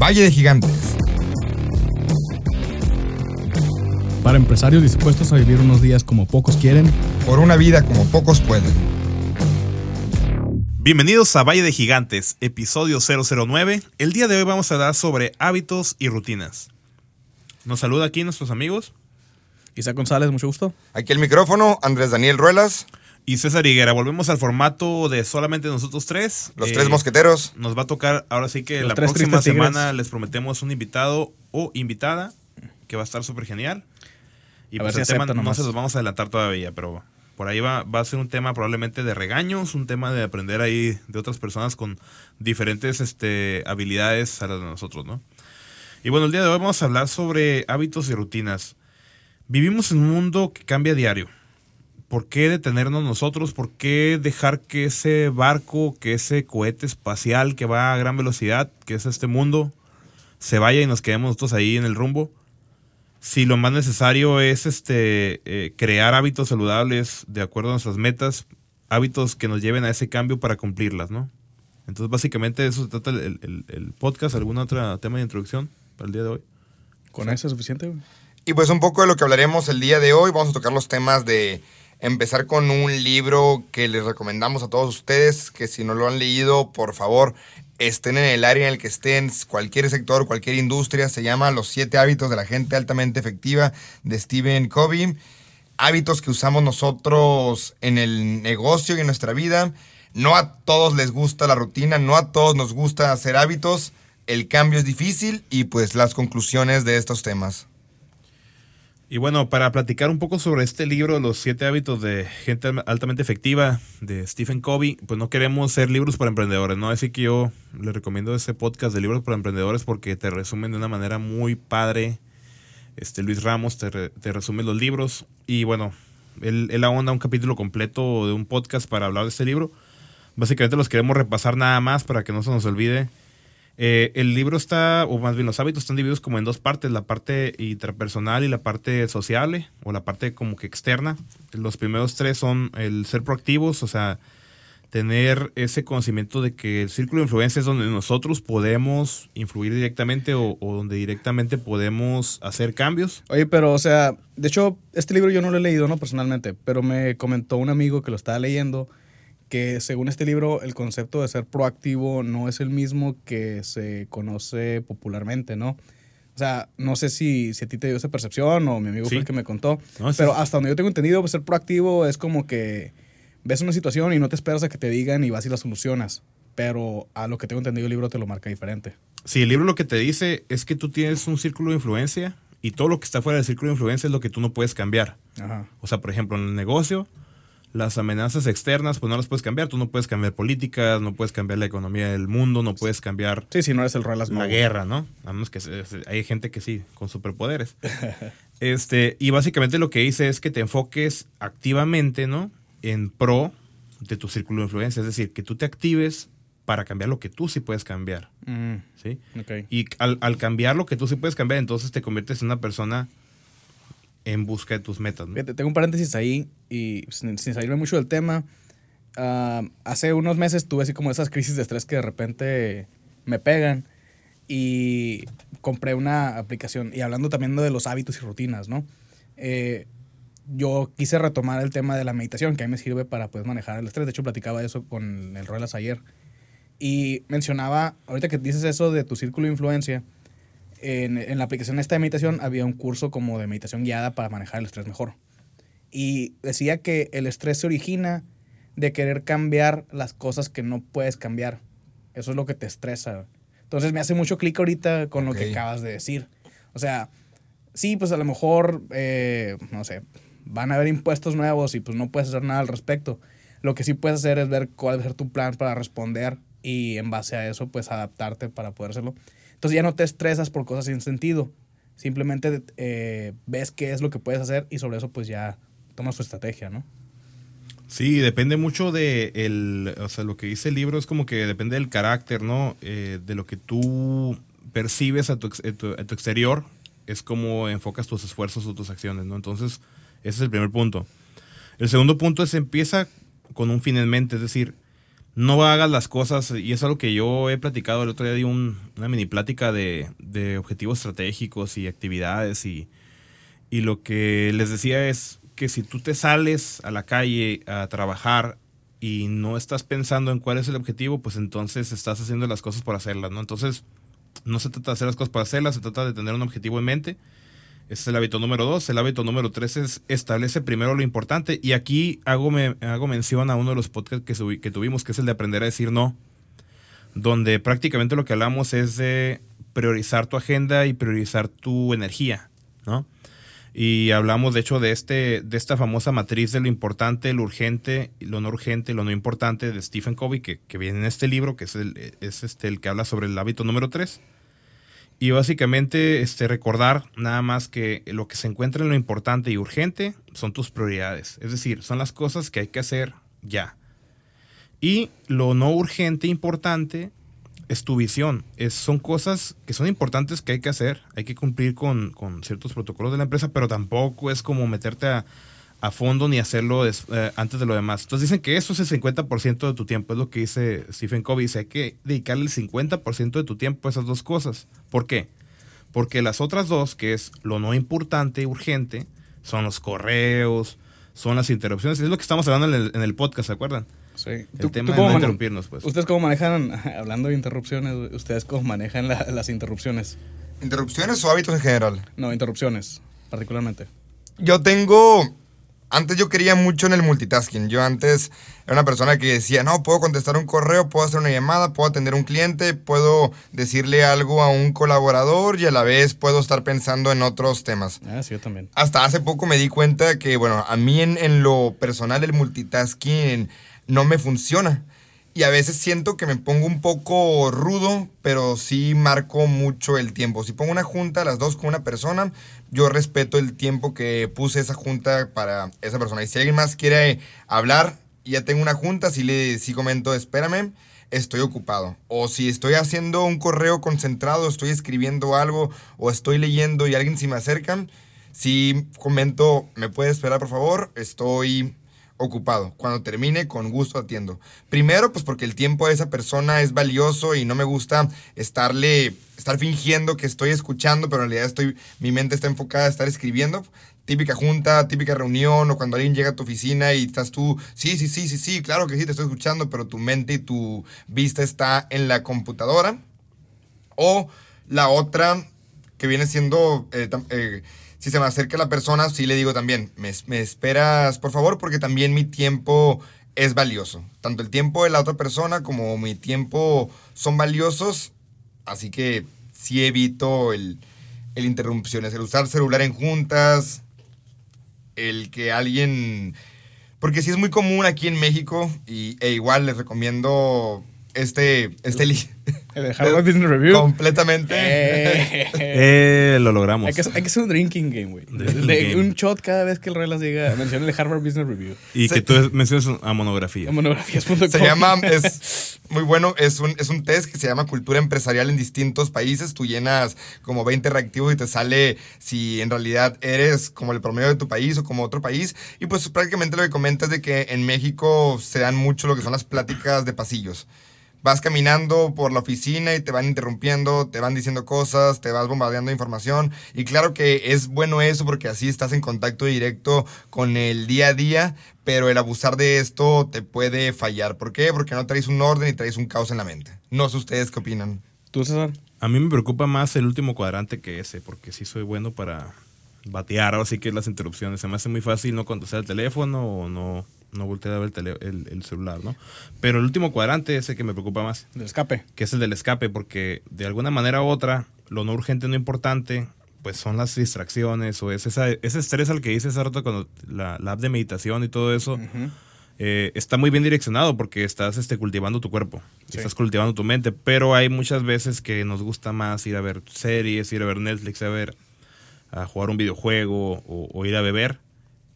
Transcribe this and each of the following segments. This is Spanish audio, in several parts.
Valle de Gigantes. Para empresarios dispuestos a vivir unos días como pocos quieren. Por una vida como pocos pueden. Bienvenidos a Valle de Gigantes, episodio 009. El día de hoy vamos a hablar sobre hábitos y rutinas. Nos saluda aquí nuestros amigos. Isaac González, mucho gusto. Aquí el micrófono, Andrés Daniel Ruelas. Y César Higuera, volvemos al formato de solamente nosotros tres. Los Eh, tres mosqueteros. Nos va a tocar ahora sí que Los la próxima semana les prometemos un invitado o invitada que va a estar súper genial. Y A pues ver el si tema no nomás. se los vamos a adelantar todavía, pero por ahí va, va a ser un tema probablemente de regaños, un tema de aprender ahí de otras personas con diferentes este, habilidades a las de nosotros, ¿no? Y bueno, el día de hoy vamos a hablar sobre hábitos y rutinas. Vivimos en un mundo que cambia a diario. ¿Por qué detenernos nosotros? ¿Por qué dejar que ese barco, que ese cohete espacial que va a gran velocidad, que es este mundo, se vaya y nos quedemos nosotros ahí en el rumbo? Si lo más necesario es este eh, crear hábitos saludables de acuerdo a nuestras metas, hábitos que nos lleven a ese cambio para cumplirlas, ¿no? Entonces, básicamente de eso se trata el, el- el podcast. ¿Algún otro tema de introducción para el día de hoy? ¿Con eso es suficiente? güey? Y pues un poco de lo que hablaremos el día de hoy. Vamos a tocar los temas de empezar con un libro que les recomendamos a todos ustedes, que si no lo han leído, por favor, estén en el área en el que estén, cualquier sector, cualquier industria. Se llama Los siete hábitos de la gente altamente efectiva de Stephen Covey. Hábitos que usamos nosotros en el negocio y en nuestra vida. No a todos les gusta la rutina, no a todos nos gusta hacer hábitos. El cambio es difícil y pues las conclusiones de estos temas. Y bueno, para platicar un poco sobre este libro, Los siete hábitos de gente altamente efectiva de Stephen Covey, pues no queremos ser libros para emprendedores, ¿no? Así que yo le recomiendo ese podcast de libros para emprendedores porque te resumen de una manera muy padre. Este Luis Ramos te, re- resume los libros y bueno, él, él ahonda un capítulo completo de un podcast para hablar de este libro. Básicamente los queremos repasar nada más para que no se nos olvide. Eh, el libro está, o más bien los hábitos están divididos como en dos partes, la parte intrapersonal y la parte sociable, o la parte como que externa. Los primeros tres son el ser proactivos, o sea, tener ese conocimiento de que el círculo de influencia es donde nosotros podemos influir directamente o, o donde directamente podemos hacer cambios. Oye, pero, o sea, de hecho, este libro yo no lo he leído, ¿no? Personalmente, pero me comentó un amigo que lo estaba leyendo que según este libro el concepto de ser proactivo no es el mismo que se conoce popularmente, ¿no? O sea, no sé si, si a ti te dio esa percepción o mi amigo Sí. fue el que me contó, No, sí, pero sí. hasta donde yo tengo entendido, pues, ser proactivo es como que ves una situación y no te esperas a que te digan y vas y la solucionas, pero a lo que tengo entendido el libro te lo marca diferente. Si el libro lo que te dice es que tú tienes un círculo de influencia y todo lo que está fuera del círculo de influencia es lo que tú no puedes cambiar. Ajá. O sea, por ejemplo, en el negocio, las amenazas externas, pues no las puedes cambiar. Tú no puedes cambiar políticas, no puedes cambiar la economía del mundo, no puedes cambiar Sí, si no eres el Ruelas la guerra, ¿no? A menos que hay gente que sí, con superpoderes. este, y básicamente lo que dice es que te enfoques activamente, ¿no? En pro de tu círculo de influencia. Es decir, que tú te actives para cambiar lo que tú sí puedes cambiar, Mm, ¿sí? ok. Y al, al cambiar lo que tú sí puedes cambiar, entonces te conviertes en una persona en busca de tus metas, ¿no? Fíjate, tengo un paréntesis ahí y sin, sin salirme mucho del tema. ah, hace unos meses tuve así como esas crisis de estrés que de repente me pegan y compré una aplicación. Y hablando también de los hábitos y rutinas, ¿no? Eh, yo quise retomar el tema de la meditación, que a mí me sirve para pues, manejar el estrés. De hecho, platicaba de eso con el Ruelas ayer. Y mencionaba, ahorita que dices eso de tu círculo de influencia, en, en la aplicación esta de meditación había un curso como de meditación guiada para manejar el estrés mejor. Y decía que el estrés se origina de querer cambiar las cosas que no puedes cambiar. Eso es lo que te estresa. Entonces me hace mucho clic ahorita con lo Ok. que acabas de decir. O sea, sí, pues a lo mejor, eh, no sé, van a haber impuestos nuevos y pues no puedes hacer nada al respecto. Lo que sí puedes hacer es ver cuál va a ser tu plan para responder y en base a eso, pues adaptarte para poder hacerlo. Entonces ya no te estresas por cosas sin sentido. Simplemente eh, ves qué es lo que puedes hacer y sobre eso pues ya tomas tu estrategia, ¿no? Sí, depende mucho de el, o sea, lo que dice el libro es como que depende del carácter, ¿no? Eh, de lo que tú percibes a tu, a a tu exterior, es como enfocas tus esfuerzos o tus acciones, ¿no? Entonces, ese es el primer punto. El segundo punto es empieza con un fin en mente, es decir, no hagas las cosas, y es algo que yo he platicado, el otro día di un- una mini plática de, de objetivos estratégicos y actividades, y, y lo que les decía es que si tú te sales a la calle a trabajar y no estás pensando en cuál es el objetivo, pues entonces estás haciendo las cosas por hacerlas, ¿no? Entonces, no se trata de hacer las cosas por hacerlas, se trata de tener un objetivo en mente. Ese es el hábito número dos. El hábito número tres es establece primero lo importante. Y aquí hago, me, hago mención a uno de los podcasts que, tuvimos, que es el de aprender a decir no, donde prácticamente lo que hablamos es de priorizar tu agenda y priorizar tu energía, ¿no? Y hablamos, de hecho, de, este, de esta famosa matriz de lo importante, lo urgente, lo no urgente, lo no importante de Stephen Covey, que, que viene en este libro, que es, el, es este, el que habla sobre el hábito número 3. Y básicamente este, recordar nada más que lo que se encuentra en lo importante y urgente son tus prioridades. Es decir, son las cosas que hay que hacer ya. Y lo no urgente e importante es tu visión. Es, son cosas que son importantes que hay que hacer. Hay que cumplir con, con ciertos protocolos de la empresa, pero tampoco es como meterte a, a fondo ni hacerlo des- eh, antes de lo demás. Entonces dicen que eso es el 50% de tu tiempo. Es lo que dice Stephen Covey. Dice, hay que dedicarle el 50% de tu tiempo a esas dos cosas. ¿Por qué? Porque las otras dos, que es lo no importante y urgente, son los correos, son las interrupciones. Es lo que estamos hablando en el, en el podcast, ¿se acuerdan? Sí. El tema de no interrumpirnos, pues. ¿Ustedes cómo manejan, hablando de interrupciones, ustedes cómo manejan la- las interrupciones? ¿Interrupciones o hábitos en general? No, interrupciones, particularmente. Yo tengo. Antes yo quería mucho en el multitasking. Yo antes era una persona que decía, no, puedo contestar un correo, puedo hacer una llamada, puedo atender un cliente, puedo decirle algo a un colaborador y a la vez puedo estar pensando en otros temas. Ah, sí, yo también. Hasta hace poco me di cuenta que, bueno, a mí en, en lo personal el multitasking no me funciona. Y a veces siento que me pongo un poco rudo, pero sí marco mucho el tiempo. Si pongo una junta las dos con una persona, yo respeto el tiempo que puse esa junta para esa persona. Y si alguien más quiere hablar ya tengo una junta, sí le sí comento, espérame, estoy ocupado. O si estoy haciendo un correo concentrado, estoy escribiendo algo o estoy leyendo y alguien se me acerca, si comento, ¿me puede esperar por favor? Estoy ocupado. Cuando termine, con gusto atiendo. Primero, pues porque el tiempo de esa persona es valioso y no me gusta estarle, estar fingiendo que estoy escuchando, pero en realidad estoy, mi mente está enfocada a estar escribiendo. Típica junta, típica reunión, o cuando alguien llega a tu oficina y estás tú, sí, sí, sí, sí, sí, claro que sí, te estoy escuchando, pero tu mente y tu vista está en la computadora. O la otra, que viene siendo, eh, eh, si se me acerca la persona, sí le digo también, me, me esperas, por favor, porque también mi tiempo es valioso. Tanto el tiempo de la otra persona como mi tiempo son valiosos, así que sí evito el, el interrupciones, el usar celular en juntas, el que alguien... Porque sí es muy común aquí en México, y, e igual les recomiendo este, este li- El de Harvard Business Review. completamente. Eh, Eh, lo logramos. hay, que, hay que hacer un drinking game, güey. Un shot cada vez que el Ruelas diga, menciona el Harvard Business Review. Y Se- que tú menciones a monografía. Monografías.com. Se llama, es muy bueno, es un, es un test que se llama cultura empresarial en distintos países. Tú llenas como 20 reactivos y te sale si en realidad eres como el promedio de tu país o como otro país. Y pues prácticamente lo que comentas de que en México se dan mucho lo que son las pláticas de pasillos. Vas caminando por la oficina y te van interrumpiendo, te van diciendo cosas, te vas bombardeando de información. Y claro que es bueno eso porque así estás en contacto directo con el día a día, pero el abusar de esto te puede fallar. ¿Por qué? Porque no traes un orden y traes un caos en la mente. No sé ustedes qué opinan. ¿Tú, César? A mí me preocupa más el último cuadrante que ese, porque sí soy bueno para batear, así que las interrupciones. Se me hace muy fácil no contestar el teléfono o no, no voltear a ver el, tele- el- el celular, ¿no? Pero el último cuadrante es el que me preocupa más, Del escape. que es el del escape, porque de alguna manera u otra, lo no urgente, no importante, pues son las distracciones o es esa, ese estrés al que dice hace rato cuando la, la app de meditación y todo eso. Eh, está muy bien direccionado porque estás este, cultivando tu cuerpo, Sí. estás cultivando tu mente, pero hay muchas veces que nos gusta más ir a ver series, ir a ver Netflix, a ver, a jugar un videojuego o, o ir a beber.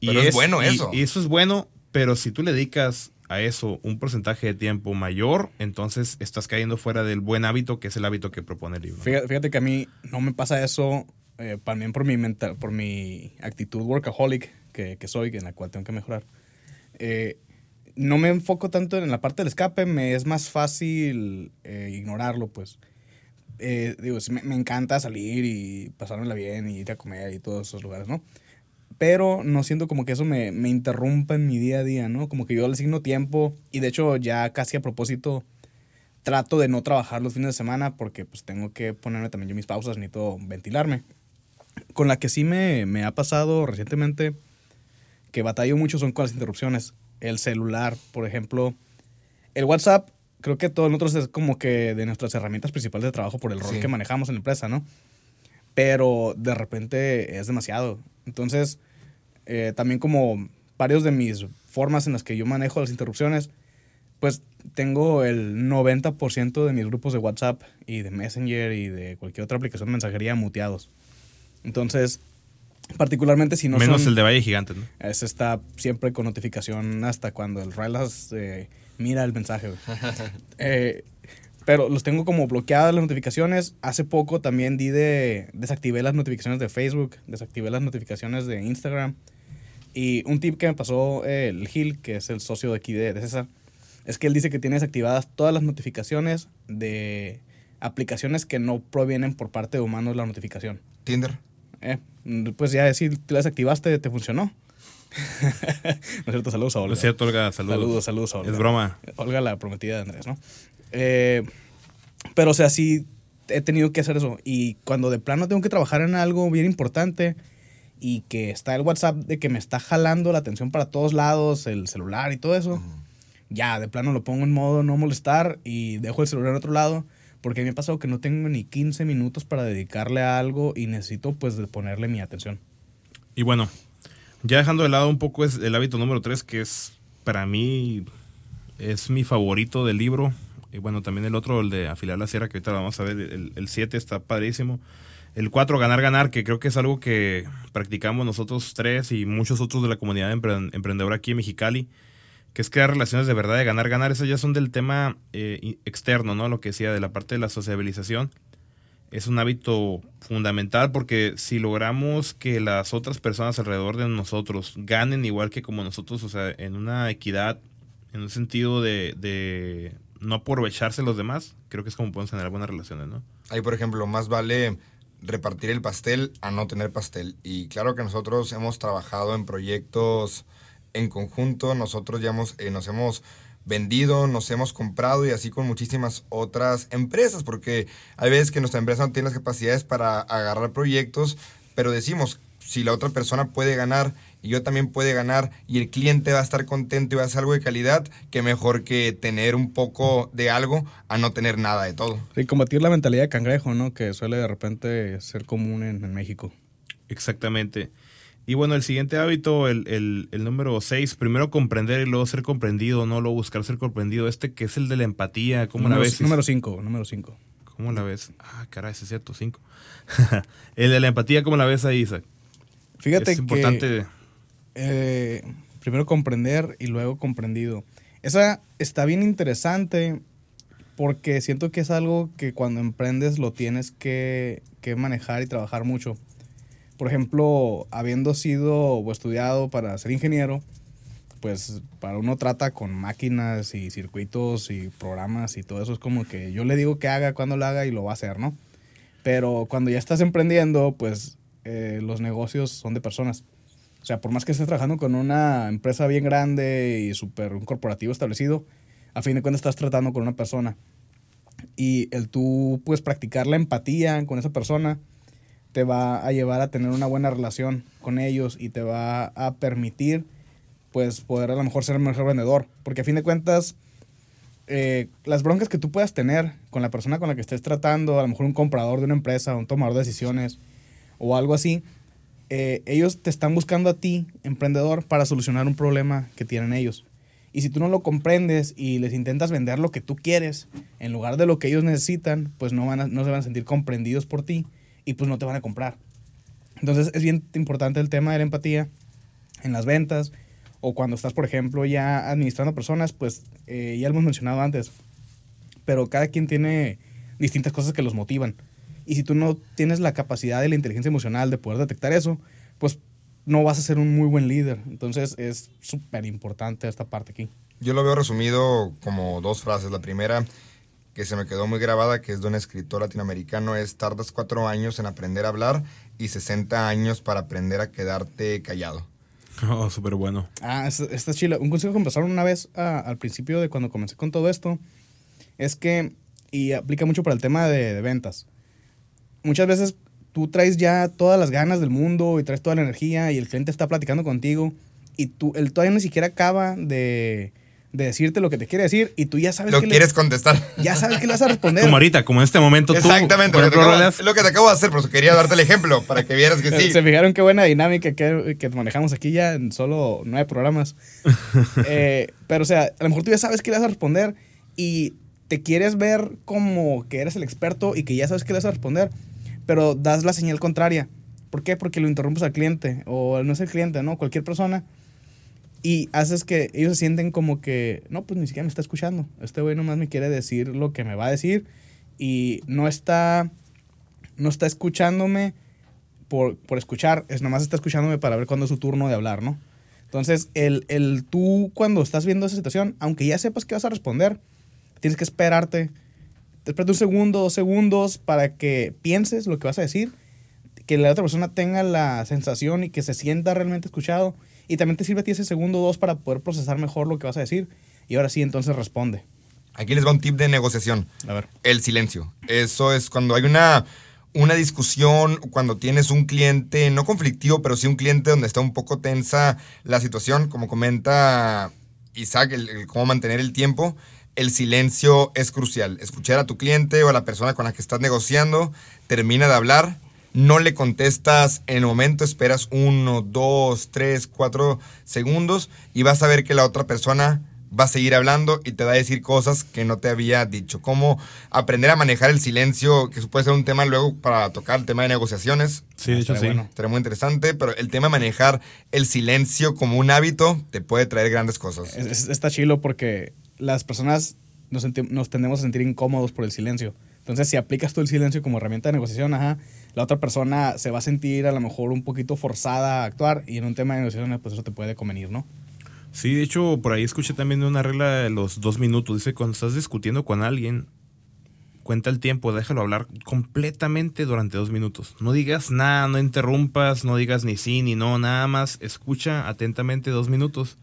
Pero es bueno y- eso. Y eso es bueno, pero si tú le dedicas a eso un porcentaje de tiempo mayor, entonces estás cayendo fuera del buen hábito que es el hábito que propone el libro. Fíjate, que a mí no me pasa eso eh, también por mi, mental, por mi actitud workaholic que, que soy, en la cual tengo que mejorar. Eh, no me enfoco tanto en la parte del escape, me es más fácil eh, ignorarlo, pues. Eh, digo, sí, me, me encanta salir y pasármela bien y ir a comer y todos esos lugares, ¿no? Pero no siento como que eso me, me interrumpa en mi día a día, ¿no? Como que yo le asigno tiempo y de hecho ya casi a propósito trato de no trabajar los fines de semana porque pues tengo que ponerme también yo mis pausas, necesito ventilarme. Con la que sí me, me ha pasado recientemente que batallo mucho son con las interrupciones. El celular, por ejemplo. El WhatsApp, creo que todos nosotros es como que de nuestras herramientas principales de trabajo por el rol Sí. que manejamos en la empresa, ¿no? Pero de repente es demasiado. Entonces, eh, también como varios de mis formas en las que yo manejo las interrupciones, pues tengo el 90% de mis grupos de WhatsApp y de Messenger y de cualquier otra aplicación de mensajería muteados. Entonces, particularmente si no Menos son- el de Valle Gigante, ¿no? ese está siempre con notificación hasta cuando el Rylas eh, mira el mensaje. Eh, pero los tengo como bloqueadas las notificaciones. Hace poco también di de... Desactivé las notificaciones de Facebook, desactivé las notificaciones de Instagram. Y un tip que me pasó eh, el Gil, que es el socio de aquí de, de César, es que él dice que tiene desactivadas todas las notificaciones de aplicaciones que no provienen por parte de humanos la notificación. Tinder. Eh, pues ya si te la desactivaste, te funcionó. no es cierto, saludos a Olga. Es cierto, Olga, saludos. Saludos, saludos a Olga. Es broma. Olga, la prometida de Andrés, ¿no? Eh, pero, o sea, sí he tenido que hacer eso. Y cuando de plano tengo que trabajar en algo bien importante y que está el WhatsApp de que me está jalando la atención para todos lados, el celular y todo eso, ya de plano lo pongo en modo no molestar y dejo el celular en otro lado. Porque me ha pasado que no tengo ni 15 minutos para dedicarle a algo y necesito pues ponerle mi atención. Y bueno, ya dejando de lado un poco es el hábito número 3, que es para mí es mi favorito del libro. Y bueno, también el otro, el de afilar la sierra, que ahorita lo vamos a ver. El 7 está padrísimo. El 4, ganar, ganar, que creo que es algo que practicamos nosotros tres y muchos otros de la comunidad empre- emprendedora aquí en Mexicali, que es crear relaciones de verdad, de ganar, ganar. Eso ya son del tema eh, externo, ¿no? Lo que decía de la parte de la sociabilización es un hábito fundamental porque si logramos que las otras personas alrededor de nosotros ganen igual que como nosotros, o sea, en una equidad, en un sentido de no aprovecharse los demás, creo que es como podemos generar buenas relaciones, ¿no? Ahí, por ejemplo, más vale repartir el pastel a no tener pastel. Y claro que nosotros hemos trabajado en proyectos en conjunto, nosotros ya hemos, eh, nos hemos vendido, nos hemos comprado y así con muchísimas otras empresas, porque hay veces que nuestra empresa no tiene las capacidades para agarrar proyectos, pero decimos, si la otra persona puede ganar y yo también puede ganar y el cliente va a estar contento y va a hacer algo de calidad, que mejor que tener un poco de algo a no tener nada de todo. Y combatir la mentalidad de cangrejo, ¿no? Que suele de repente ser común en, en México. Exactamente. Y bueno, el siguiente hábito, el, el, el número 6, primero comprender y luego ser comprendido, no luego buscar ser comprendido. Este que es el de la empatía, ¿cómo la ves? Número 5, número 5. ¿Cómo la ves? Ah, caray, ese es cierto, 5. el de la empatía, ¿cómo la ves ahí, Isaac? Fíjate es que importante. Eh, primero comprender y luego comprendido. Esa está bien interesante porque siento que es algo que cuando emprendes lo tienes que, que manejar y trabajar mucho. Por ejemplo, habiendo sido o estudiado para ser ingeniero, pues para uno trata con máquinas y circuitos y programas y todo eso es como que yo le digo que haga cuando lo haga y lo va a hacer, ¿no? Pero cuando ya estás emprendiendo, pues eh, los negocios son de personas. O sea, por más que estés trabajando con una empresa bien grande y súper un corporativo establecido, a fin de cuentas estás tratando con una persona. Y el tú, pues, practicar la empatía con esa persona te va a llevar a tener una buena relación con ellos y te va a permitir, pues, poder a lo mejor ser el mejor vendedor. Porque a fin de cuentas, eh, las broncas que tú puedas tener con la persona con la que estés tratando, a lo mejor un comprador de una empresa, un tomador de decisiones o algo así, eh, ellos te están buscando a ti, emprendedor, para solucionar un problema que tienen ellos. Y si tú no lo comprendes y les intentas vender lo que tú quieres en lugar de lo que ellos necesitan, pues no, van a- no se van a sentir comprendidos por ti y pues no te van a comprar. Entonces es bien importante el tema de la empatía en las ventas o cuando estás, por ejemplo, ya administrando personas, pues eh, ya lo hemos mencionado antes, pero cada quien tiene distintas cosas que los motivan. Y si tú no tienes la capacidad de la inteligencia emocional de poder detectar eso, pues no vas a ser un muy buen líder. Entonces es súper importante esta parte aquí. Yo lo veo resumido como dos frases. La primera, que se me quedó muy grabada, que es de un escritor latinoamericano, es tardas cuatro años en aprender a hablar y 60 años para aprender a quedarte callado. Oh, súper bueno. Ah, esta es chila. Un consejo que me pasaron una vez ah, al principio de cuando comencé con todo esto es que, y aplica mucho para el tema de, de ventas, muchas veces tú traes ya todas las ganas del mundo y traes toda la energía y el cliente está platicando contigo y tú, él todavía ni siquiera acaba de, de decirte lo que te quiere decir y tú ya sabes Lo que quieres le, contestar. ya sabes que le vas a responder. Como ahorita, como en este momento tú. Exactamente, por lo que, te ejemplo, acabo, Rolas, es lo que te acabo de hacer, pero quería darte el ejemplo para que vieras que sí. Se fijaron qué buena dinámica que, que manejamos aquí ya en solo nueve programas. Eh, pero, o sea, a lo mejor tú ya sabes que le vas a responder y te quieres ver como que eres el experto y que ya sabes que le vas a responder, pero das la señal contraria. ¿Por qué? Porque lo interrumpes al cliente o no es el cliente, ¿no? Cualquier persona. Y haces que ellos se sienten como que, no, pues ni siquiera me está escuchando. Este güey nomás me quiere decir lo que me va a decir y no está, no está escuchándome por, por escuchar, es nomás está escuchándome para ver cuándo es su turno de hablar, ¿no? Entonces, el, el tú cuando estás viendo esa situación, aunque ya sepas que vas a responder, tienes que esperarte. Te esperas un segundo, dos segundos para que pienses lo que vas a decir, que la otra persona tenga la sensación y que se sienta realmente escuchado. Y también te sirve a ti ese segundo o dos para poder procesar mejor lo que vas a decir. Y ahora sí, entonces responde. Aquí les va un tip de negociación. A ver. El silencio. Eso es cuando hay una, una discusión, cuando tienes un cliente, no conflictivo, pero sí un cliente donde está un poco tensa la situación, como comenta Isaac, el, el cómo mantener el tiempo. El silencio es crucial. Escuchar a tu cliente o a la persona con la que estás negociando, termina de hablar, no le contestas en el momento, esperas uno, dos, tres, cuatro segundos y vas a ver que la otra persona va a seguir hablando y te va a decir cosas que no te había dicho. Cómo aprender a manejar el silencio, que eso puede ser un tema luego para tocar el tema de negociaciones. Sí, de hecho sí. Bueno. Será muy interesante, pero el tema de manejar el silencio como un hábito te puede traer grandes cosas. Es- es- está chilo porque las personas nos, tendemos a sentir incómodos por el silencio. Entonces, si aplicas tú el silencio como herramienta de negociación, la otra persona se va a sentir a lo mejor un poquito forzada a actuar y en un tema de negociación, pues eso te puede convenir, ¿no? Sí, de hecho, por ahí escuché también una regla de los dos minutos. Dice, cuando estás discutiendo con alguien, cuenta el tiempo, déjalo hablar completamente durante dos minutos. No digas nada, no interrumpas, no digas ni sí ni no, nada más escucha atentamente dos minutos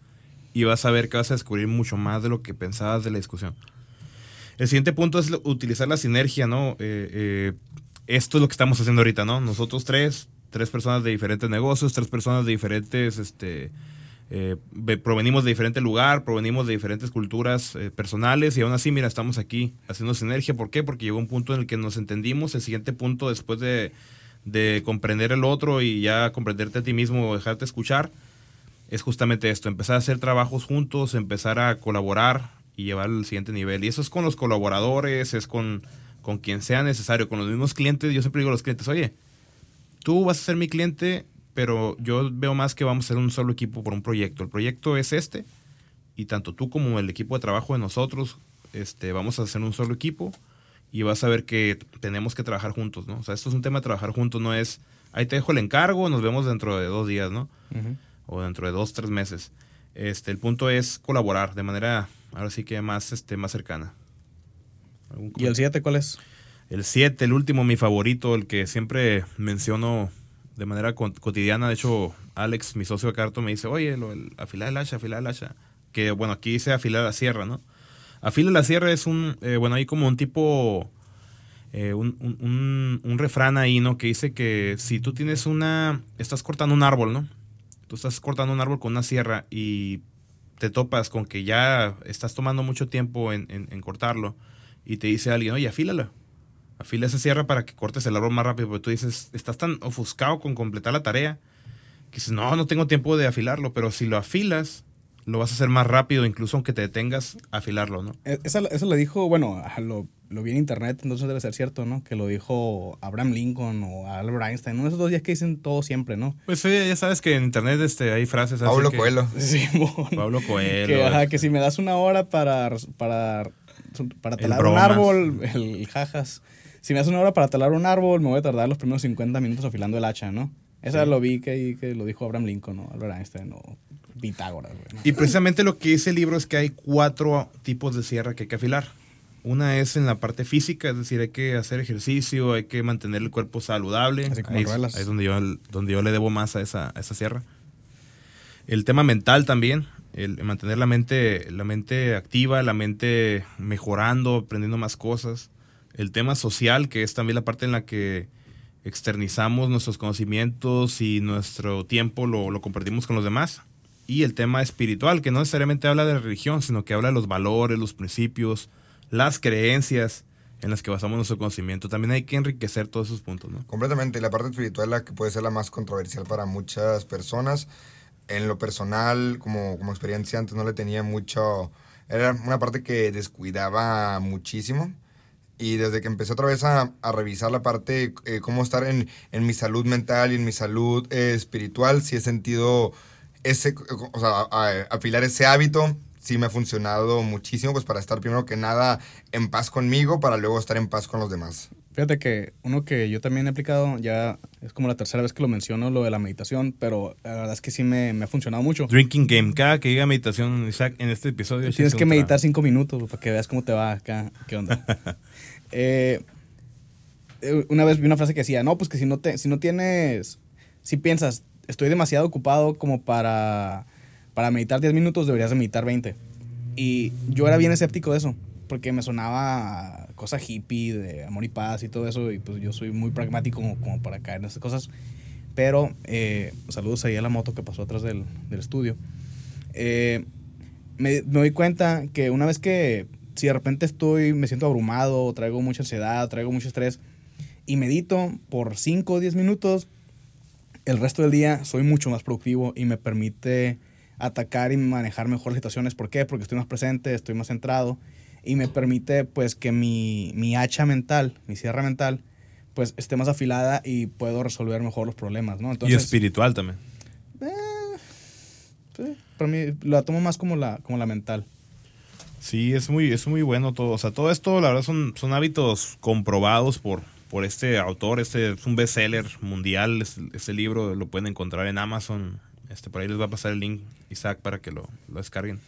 y vas a ver que vas a descubrir mucho más de lo que pensabas de la discusión. El siguiente punto es utilizar la sinergia, ¿no? Eh, eh, esto es lo que estamos haciendo ahorita, ¿no? Nosotros tres, tres personas de diferentes negocios, tres personas de diferentes, este, eh, ve- provenimos de diferente lugar, provenimos de diferentes culturas eh, personales y aún así, mira, estamos aquí haciendo sinergia. ¿Por qué? Porque llegó un punto en el que nos entendimos. El siguiente punto, después de, de comprender el otro y ya comprenderte a ti mismo dejarte escuchar, es justamente esto, empezar a hacer trabajos juntos, empezar a colaborar y llevar al siguiente nivel. Y eso es con los colaboradores, es con, con quien sea necesario, con los mismos clientes. Yo siempre digo a los clientes, oye, tú vas a ser mi cliente, pero yo veo más que vamos a ser un solo equipo por un proyecto. El proyecto es este, y tanto tú como el equipo de trabajo de nosotros, este, vamos a hacer un solo equipo, y vas a ver que tenemos que trabajar juntos, ¿no? O sea, esto es un tema de trabajar juntos, no es, ahí te dejo el encargo, nos vemos dentro de dos días, ¿no? O dentro de dos, tres meses. Este, el punto es colaborar de manera, ahora sí que más, este, más cercana. ¿Algún ¿Y el 7 cuál es? el 7, el último, mi favorito, el que siempre menciono de manera co- cotidiana. De hecho, Alex, mi socio de Carto, me dice, oye, lo, el, afilar el hacha, afilar el hacha. Que bueno, aquí dice afilar la sierra, ¿no? Afilar la sierra es un, eh, bueno, hay como un tipo, eh, un, un- un- un refrán ahí, ¿no? Que dice que si tú tienes una, estás cortando un árbol, ¿no? Tú estás cortando un árbol con una sierra y te topas con que ya estás tomando mucho tiempo en, en- cortarlo y te dice alguien, oye, afílala. Afila esa sierra para que cortes el árbol más rápido, porque tú dices, estás tan ofuscado con completar la tarea que dices, no, no tengo tiempo de afilarlo, pero si lo afilas, lo vas a hacer más rápido, incluso aunque te detengas a afilarlo, ¿no? E- Esa, eso lo dijo, bueno, lo, lo vi en internet, entonces debe ser cierto, ¿no? Que lo dijo Abraham Lincoln o Albert Einstein, uno de esos dos días que dicen todo siempre, ¿no? Pues oye, ya sabes que en internet este, hay frases así Pablo que- Coelho. Simón. Pablo Coelho. Que, ajá, que si me das una hora para, para, para talar un árbol, el jajas. Si me das una hora para talar un árbol, me voy a tardar los primeros 50 minutos afilando el hacha, ¿no? Esa Sí. lo vi que, ahí que lo dijo Abraham Lincoln, ¿no? Albert Einstein, o Pitágoras. Y precisamente lo que dice el libro es que hay cuatro tipos de sierra que hay que afilar. Una es en la parte física, es decir, hay que hacer ejercicio, hay que mantener el cuerpo saludable. Así como ahí, ahí es donde yo, donde yo le debo más a esa, a esa sierra. El tema mental también, el mantener la mente, la mente activa, la mente mejorando, aprendiendo más cosas. El tema social, que es también la parte en la que externizamos nuestros conocimientos y nuestro tiempo lo, lo compartimos con los demás. Y el tema espiritual, que no necesariamente habla de religión, sino que habla de los valores, los principios, las creencias en las que basamos nuestro conocimiento. También hay que enriquecer todos esos puntos, ¿no? Completamente. Y la parte espiritual la que puede ser la más controversial para muchas personas. En lo personal, como, como experiencia antes, no le tenía mucho... Era una parte que descuidaba muchísimo. Y desde que empecé otra vez a, a revisar la parte, eh, cómo estar en, en mi salud mental y en mi salud eh, espiritual, sí he sentido ese, o sea, a- afilar ese hábito, sí me ha funcionado muchísimo, pues para estar primero que nada en paz conmigo, para luego estar en paz con los demás. Fíjate que uno que yo también he aplicado, ya es como la tercera vez que lo menciono, lo de la meditación, pero la verdad es que sí me, me ha funcionado mucho. Drinking Game. Cada que diga meditación, Isaac, en este episodio... Tienes que meditar cinco minutos para que veas cómo te va acá. ¿Qué onda? Eh, eh, una vez vi una frase que decía, no, pues que si no, te, si no tienes, si piensas, estoy demasiado ocupado como para, para meditar 10 minutos, deberías de meditar 20. Y yo era bien escéptico de eso, porque me sonaba cosa hippie, de amor y paz y todo eso, y pues yo soy muy pragmático como, como para caer en esas cosas. Pero eh, saludos ahí a la moto que pasó atrás del, del estudio. Eh, me, me doy cuenta que una vez que, si de repente estoy, me siento abrumado, traigo mucha ansiedad, traigo mucho estrés, y medito por 5 o 10 minutos, el resto del día soy mucho más productivo y me permite atacar y manejar mejor las situaciones. ¿Por qué? Porque estoy más presente, estoy más centrado y me permite pues que mi, mi hacha mental, mi sierra mental, pues esté más afilada y puedo resolver mejor los problemas, ¿no? y Entonces, espiritual también. sí, para mí la tomo más como la, como la mental. Sí, es muy, es muy bueno todo. O sea, todo esto, la verdad, son, son hábitos comprobados por, por este autor. Este es un bestseller mundial. Este, este libro lo pueden encontrar en Amazon. Este, por ahí les va a pasar el link, Isaac, para que lo, lo descarguen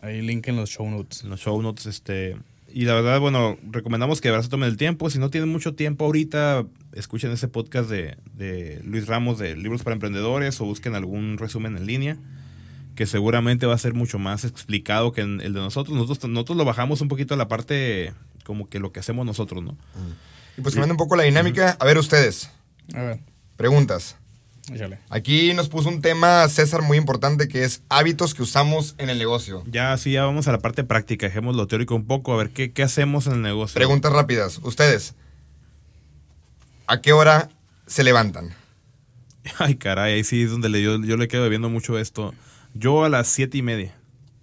Hay link en los show notes. en los show notes. Este, y la verdad, bueno, recomendamos que de verdad se tomen el tiempo. Si no tienen mucho tiempo ahorita, escuchen ese podcast de, de Luis Ramos de Libros para Emprendedores o busquen algún resumen en línea que seguramente va a ser mucho más explicado que en el de nosotros. Nosotros, nosotros lo bajamos un poquito a la parte como que lo que hacemos nosotros, ¿no? Y pues cambiando un poco la dinámica, a ver ustedes, A ver, preguntas. échale. Aquí nos puso un tema, César, muy importante, que es hábitos que usamos en el negocio. Ya sí, ya vamos a la parte práctica, dejemos lo teórico un poco, a ver qué, qué hacemos en el negocio. Preguntas rápidas. Ustedes, ¿a qué hora se levantan? Ay, caray, ahí sí es donde le, yo, yo le quedo viendo mucho esto. Yo a las siete y media.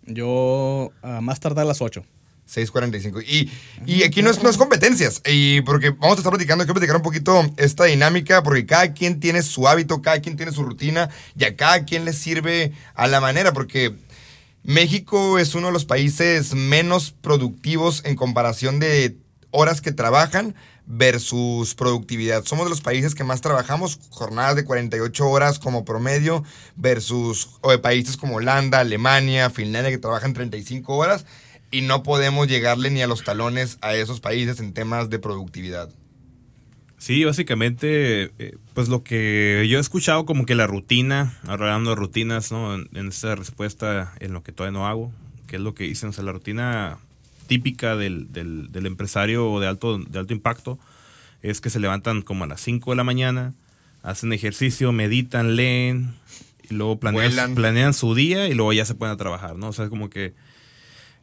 Yo a más tardar a las 8. 6.45. Y, y aquí no es, no es competencias, y porque vamos a estar platicando, quiero platicar un poquito esta dinámica, porque cada quien tiene su hábito, cada quien tiene su rutina, y a cada quien le sirve a la manera, porque México es uno de los países menos productivos en comparación de horas que trabajan versus productividad. Somos de los países que más trabajamos, jornadas de 48 horas como promedio, versus eh, países como Holanda, Alemania, Finlandia, que trabajan 35 horas, y no podemos llegarle ni a los talones a esos países en temas de productividad. Sí, básicamente, eh, pues lo que yo he escuchado como que la rutina, hablando de rutinas, ¿no? En, en esta respuesta en lo que todavía no hago, que es lo que dicen, o sea, la rutina típica del, del, del empresario de alto, de alto impacto es que se levantan como a las 5 de la mañana, hacen ejercicio, meditan, leen, y luego planean, planean su día y luego ya se pueden a trabajar, ¿no? O sea, es como que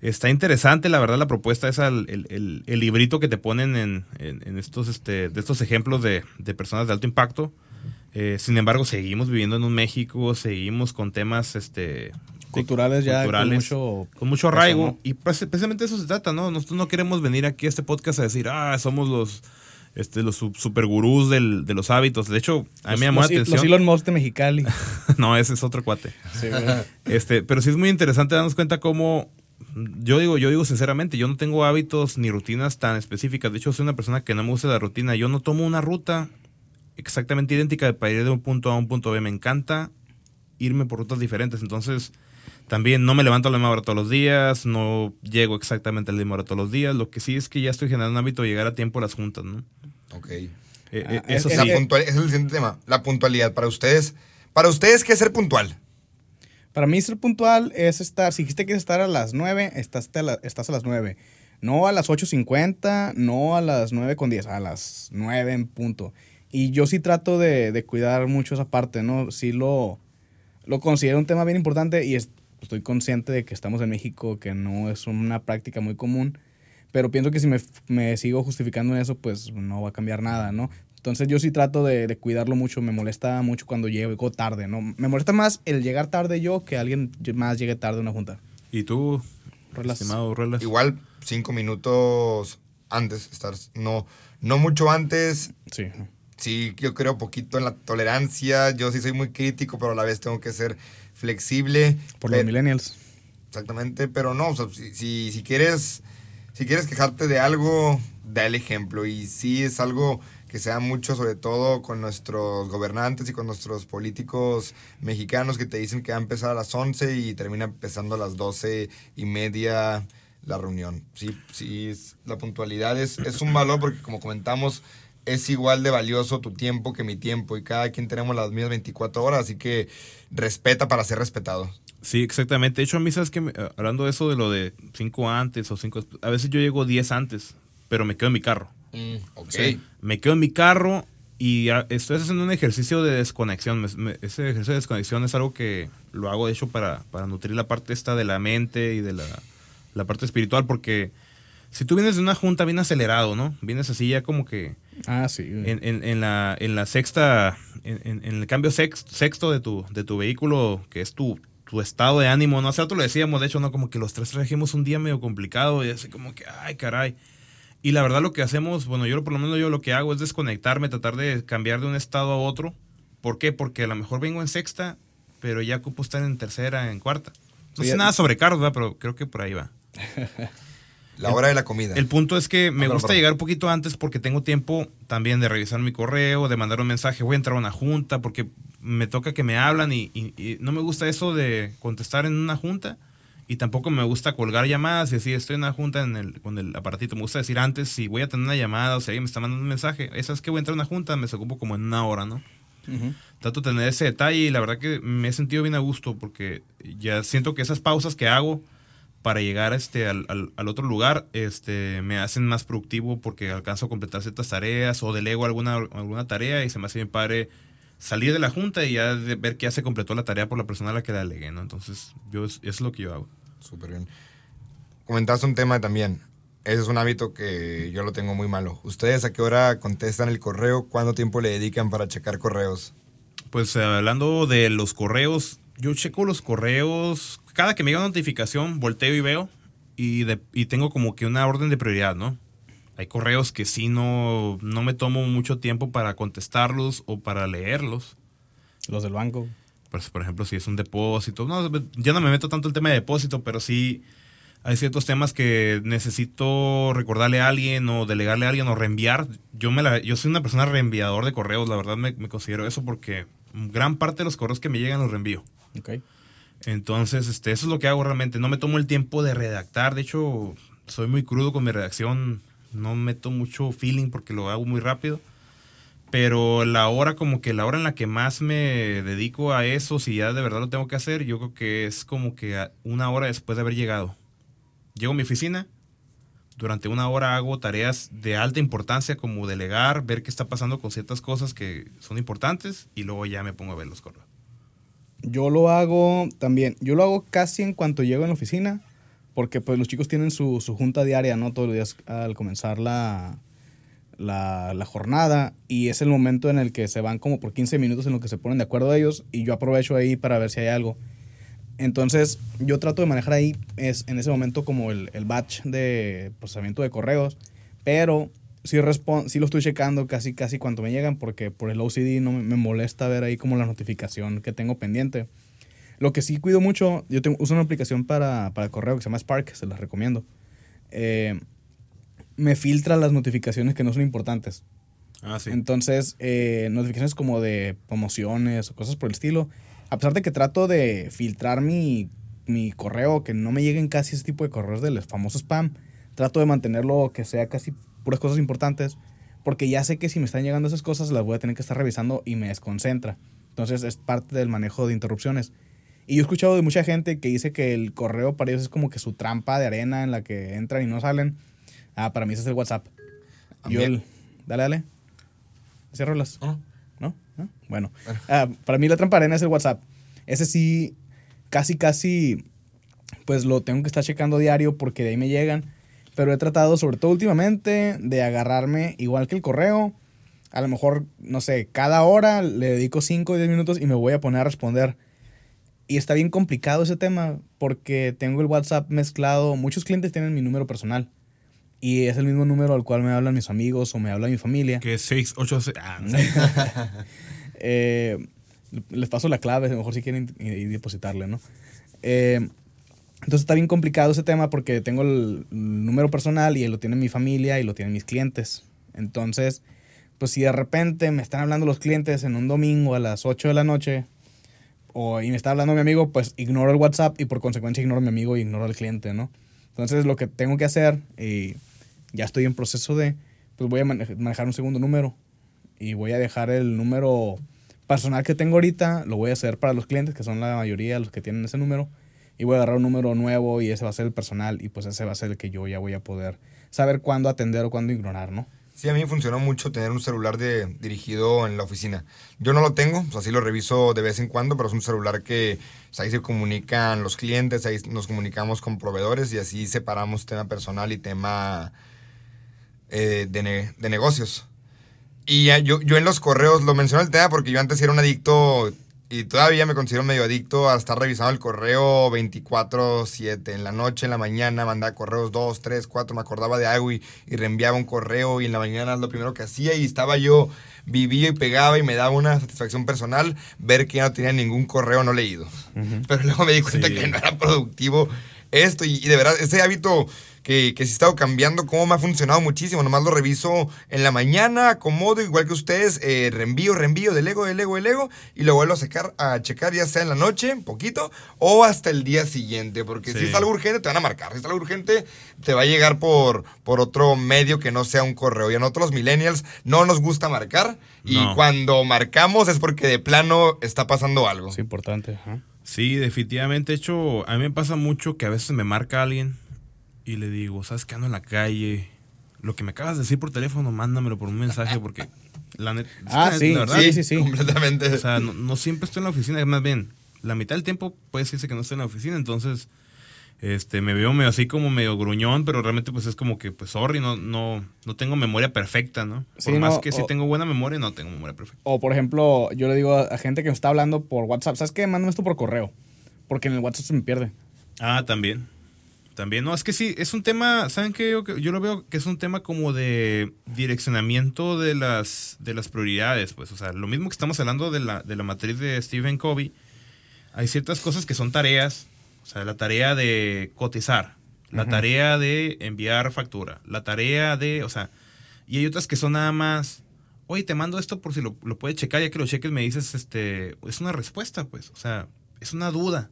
está interesante, la verdad, la propuesta esa, el, el- el- librito que te ponen en, en- en estos, este, de estos ejemplos de, de personas de alto impacto. Eh, sin embargo, seguimos viviendo en un México, seguimos con temas este, Culturales ya culturales, con mucho... con mucho arraigo. ¿no? Y pues, precisamente de eso se trata, ¿no? Nosotros no queremos venir aquí a este podcast a decir, ah, somos los, este, los su- super gurús del- de los hábitos. De hecho, a mí me llamó la los. Elon Musk de Mexicali. no, ese es otro cuate. Sí. Este, pero sí es muy interesante darnos cuenta cómo yo digo, yo digo sinceramente, yo no tengo hábitos ni rutinas tan específicas. De hecho, soy una persona que no me gusta la rutina. Yo no tomo una ruta exactamente idéntica para ir de un punto A a un punto B. Me encanta irme por rutas diferentes. Entonces, también no me levanto a la misma hora todos los días, no llego exactamente a la misma hora todos los días. Lo que sí es que ya estoy generando un hábito de llegar a tiempo a las juntas, ¿no? Ok. Eh, Ah, eh, es- eso es- sí. Es el siguiente tema. La puntualidad. Para ustedes, para ustedes, ¿qué es ser puntual? Para mí ser puntual es estar, si dijiste que quieres estar a las 9, estás a, la- estás a las 9. No a las 8.50, no a las 9 con 10, a las 9 en punto. Y yo sí trato de, de cuidar mucho esa parte, ¿no? Sí lo, lo considero un tema bien importante y es- estoy consciente de que estamos en México, que no es una práctica muy común. Pero pienso que si me, me sigo justificando en eso, pues no va a cambiar nada, ¿no? Entonces yo sí trato de, de cuidarlo mucho. Me molesta mucho cuando llego tarde, ¿no? Me molesta más el llegar tarde yo que alguien más llegue tarde a una junta. ¿Y tú, estimado? Igual, cinco minutos antes, estar, no, no mucho antes. Sí. Sí, yo creo poquito en la tolerancia. Yo sí soy muy crítico, pero a la vez tengo que ser flexible. Por los millennials. Exactamente, pero no, o sea, si, si, si quieres si quieres quejarte de algo, da el ejemplo. Y sí es algo que se da mucho, sobre todo con nuestros gobernantes y con nuestros políticos mexicanos que te dicen que va a empezar a las 11 y termina empezando a las 12 y media la reunión. Sí, sí, la puntualidad es, es un valor porque como comentamos, es igual de valioso tu tiempo que mi tiempo y cada quien tenemos las mismas 24 horas, así que respeta para ser respetado. Sí, exactamente. De hecho, a mí, ¿sabes que Hablando de eso de lo de cinco antes o cinco... después, A veces yo llego 10 antes, pero me quedo en mi carro. Ok. Me quedo en mi carro y estoy haciendo un ejercicio de desconexión. Me- me- ese ejercicio de desconexión es algo que lo hago, de hecho, para, para nutrir la parte esta de la mente y de la, la parte espiritual, porque si tú vienes de una junta bien acelerado, ¿no? Vienes así ya como que Ah, sí. en, en- en la, en la sexta, en, en- en el cambio sex- sexto de tu, de tu vehículo, que es tu, tu estado de ánimo, ¿no? Hace rato lo decíamos, de hecho, ¿no? Como que los tres trajimos un día medio complicado y así como que, ay, caray. Y la verdad lo que hacemos, bueno, yo por lo menos yo lo que hago es desconectarme, tratar de cambiar de un estado a otro. ¿Por qué? Porque a lo mejor vengo en sexta, pero ya ocupo estar en tercera, en cuarta. No sé nada sobre carros, ¿verdad? Pero creo que por ahí va. La hora de la comida. El punto es que me gusta perdón. llegar un poquito antes porque tengo tiempo también de revisar mi correo, de mandar un mensaje, voy a entrar a una junta porque me toca que me hablan y, y- y no me gusta eso de contestar en una junta y tampoco me gusta colgar llamadas y decir estoy en una junta en el, con el aparatito. Me gusta decir antes si voy a tener una llamada o si alguien me está mandando un mensaje, esa es que voy a entrar a una junta, me ocupo como en una hora, ¿no? Trato de tener ese detalle y la verdad que me he sentido bien a gusto porque ya siento que esas pausas que hago para llegar este, al, al- al otro lugar este, me hacen más productivo porque alcanzo a completar ciertas tareas o delego alguna, alguna tarea y se me hace bien padre salir de la junta y ya de ver que ya se completó la tarea por la persona a la que la delegué, ¿no? Entonces, yo, es, es lo que yo hago. Súper bien. Comentaste un tema también. Ese es un hábito que yo lo tengo muy malo. ¿Ustedes a qué hora contestan el correo? ¿Cuánto tiempo le dedican para checar correos? Pues eh, hablando de los correos, yo checo los correos, cada que me llega una notificación, volteo y veo y, de- y tengo como que una orden de prioridad, ¿no? Hay correos que sí no, no me tomo mucho tiempo para contestarlos o para leerlos. Los del banco. Pues, por ejemplo, si es un depósito, no, ya no me meto tanto el tema de depósito, pero sí hay ciertos temas que necesito recordarle a alguien o delegarle a alguien o reenviar. Yo, me la, yo soy una persona reenviador de correos, la verdad me, me considero eso porque gran parte de los correos que me llegan los reenvío. Entonces, este, eso es lo que hago realmente. No me tomo el tiempo de redactar. De hecho, soy muy crudo con mi redacción. No meto mucho feeling porque lo hago muy rápido. Pero la hora, como que la hora en la que más me dedico a eso, si ya de verdad lo tengo que hacer, yo creo que es como que a- una hora después de haber llegado. Llego a mi oficina, durante una hora hago tareas de alta importancia como delegar, ver qué está pasando con ciertas cosas que son importantes y luego ya me pongo a ver los correos. Yo lo hago también. Yo lo hago casi en cuanto llego en la oficina. Porque pues los chicos tienen su, su junta diaria, ¿no? Todos los días al comenzar la, la, la jornada. Y es el momento en el que se van como por 15 minutos en lo que se ponen de acuerdo ellos. Y yo aprovecho ahí para ver si hay algo. Entonces yo trato de manejar ahí es, en ese momento como el, el batch de procesamiento de correos. Pero sí, sí lo estoy checando casi casi cuando me llegan. Porque por el OCD no me, me molesta ver ahí como la notificación que tengo pendiente. Lo que sí cuido mucho, yo tengo, uso una aplicación para, para correo que se llama Spark, se las recomiendo. Eh, me filtra las notificaciones que no son importantes. Ah, sí. Entonces, eh, notificaciones como de promociones o cosas por el estilo, a pesar de que trato de filtrar mi, mi correo, que no me lleguen casi ese tipo de correos del famoso spam, trato de mantenerlo que sea casi puras cosas importantes, porque ya sé que si me están llegando esas cosas las voy a tener que estar revisando y me desconcentra. Entonces es parte del manejo de interrupciones. Y yo he escuchado de mucha gente que dice que el correo para ellos es como que su trampa de arena en la que entran y no salen. Ah, para mí ese es el WhatsApp. Yo También. el- dale, dale. Ciérralas. ¿No? ¿No? ¿No? Bueno. Ah, para mí la trampa arena es el WhatsApp. Ese sí, casi, casi, pues lo tengo que estar checando diario porque de ahí me llegan. Pero he tratado, sobre todo últimamente, de agarrarme, igual que el correo, a lo mejor, no sé, cada hora le dedico 5 o 10 minutos y me voy a poner a responder. Y está bien complicado ese tema porque tengo el WhatsApp mezclado. Muchos clientes tienen mi número personal. Y es el mismo número al cual me hablan mis amigos o me habla mi familia. Que 6, 8, ah, no. Eh, les paso la clave, a lo mejor si quieren y, y depositarle, ¿no? Eh, entonces está bien complicado ese tema porque tengo el, el número personal y lo tiene mi familia y lo tienen mis clientes. Entonces, pues si de repente me están hablando los clientes en un domingo a las 8 de la noche o, y me está hablando mi amigo, pues ignoro el WhatsApp y por consecuencia ignoro a mi amigo y ignoro al cliente, ¿no? Entonces lo que tengo que hacer, y ya estoy en proceso de, pues voy a mane- manejar un segundo número y voy a dejar el número personal que tengo ahorita, lo voy a hacer para los clientes, que son la mayoría los que tienen ese número, y voy a agarrar un número nuevo y ese va a ser el personal y pues ese va a ser el que yo ya voy a poder saber cuándo atender o cuándo ignorar, ¿no? Sí, a mí me funcionó mucho tener un celular de, dirigido en la oficina. Yo no lo tengo, pues así lo reviso de vez en cuando, pero es un celular que pues, ahí se comunican los clientes, ahí nos comunicamos con proveedores y así separamos tema personal y tema eh, de, ne- de negocios. Y ya yo, yo en los correos lo menciono el tema porque yo antes era un adicto y todavía me considero medio adicto a estar revisando el correo 24/7 en la noche, en la mañana, mandaba correos 2, 3, 4, me acordaba de algo y, y reenviaba un correo y en la mañana es lo primero que hacía y estaba yo, vivía y pegaba y me daba una satisfacción personal ver que ya no tenía ningún correo no leído. Pero luego me di cuenta Sí. que no era productivo esto y, y de verdad ese hábito que, que sí he estado cambiando, cómo me ha funcionado muchísimo. Nomás lo reviso en la mañana, acomodo, igual que ustedes, eh, reenvío, reenvío, delego, delego, delego, y lo vuelvo a, secar, a checar ya sea en la noche, un poquito, o hasta el día siguiente. Porque si es algo urgente, te van a marcar. Si es algo urgente, te va a llegar por, por otro medio que no sea un correo. Y a nosotros los millennials no nos gusta marcar, y No. cuando marcamos es porque de plano está pasando algo. Es importante. Sí, definitivamente. De hecho, a mí me pasa mucho que a veces me marca alguien y le digo, ¿sabes qué? Ando en la calle. Lo que me acabas de decir por teléfono, mándamelo por un mensaje porque la neta... Ah, sí, la verdad, sí, sí, sí. completamente. O sea, no, no siempre estoy en la oficina, más bien, la mitad del tiempo puede decirse que no estoy en la oficina, entonces este me veo medio así como medio gruñón, pero realmente pues es como que, pues sorry, no, no, no tengo memoria perfecta, ¿no? Por Sí, más que sí o- tengo buena memoria, no tengo memoria perfecta. O por ejemplo, yo le digo a, a gente que me está hablando por WhatsApp, ¿sabes qué? Mándame esto por correo. Porque en el WhatsApp se me pierde. Ah, también. También, no, es que sí, es un tema, ¿saben qué? Yo, yo lo veo que es un tema como de direccionamiento de las, de las prioridades, pues, o sea, lo mismo que estamos hablando de la, de la matriz de Stephen Covey, hay ciertas cosas que son tareas, o sea, la tarea de cotizar, la tarea de enviar factura, la tarea de, o sea, y hay otras que son nada más, oye, te mando esto por si lo, lo puedes checar, ya que lo cheques me dices, este, es una respuesta, pues, o sea, es una duda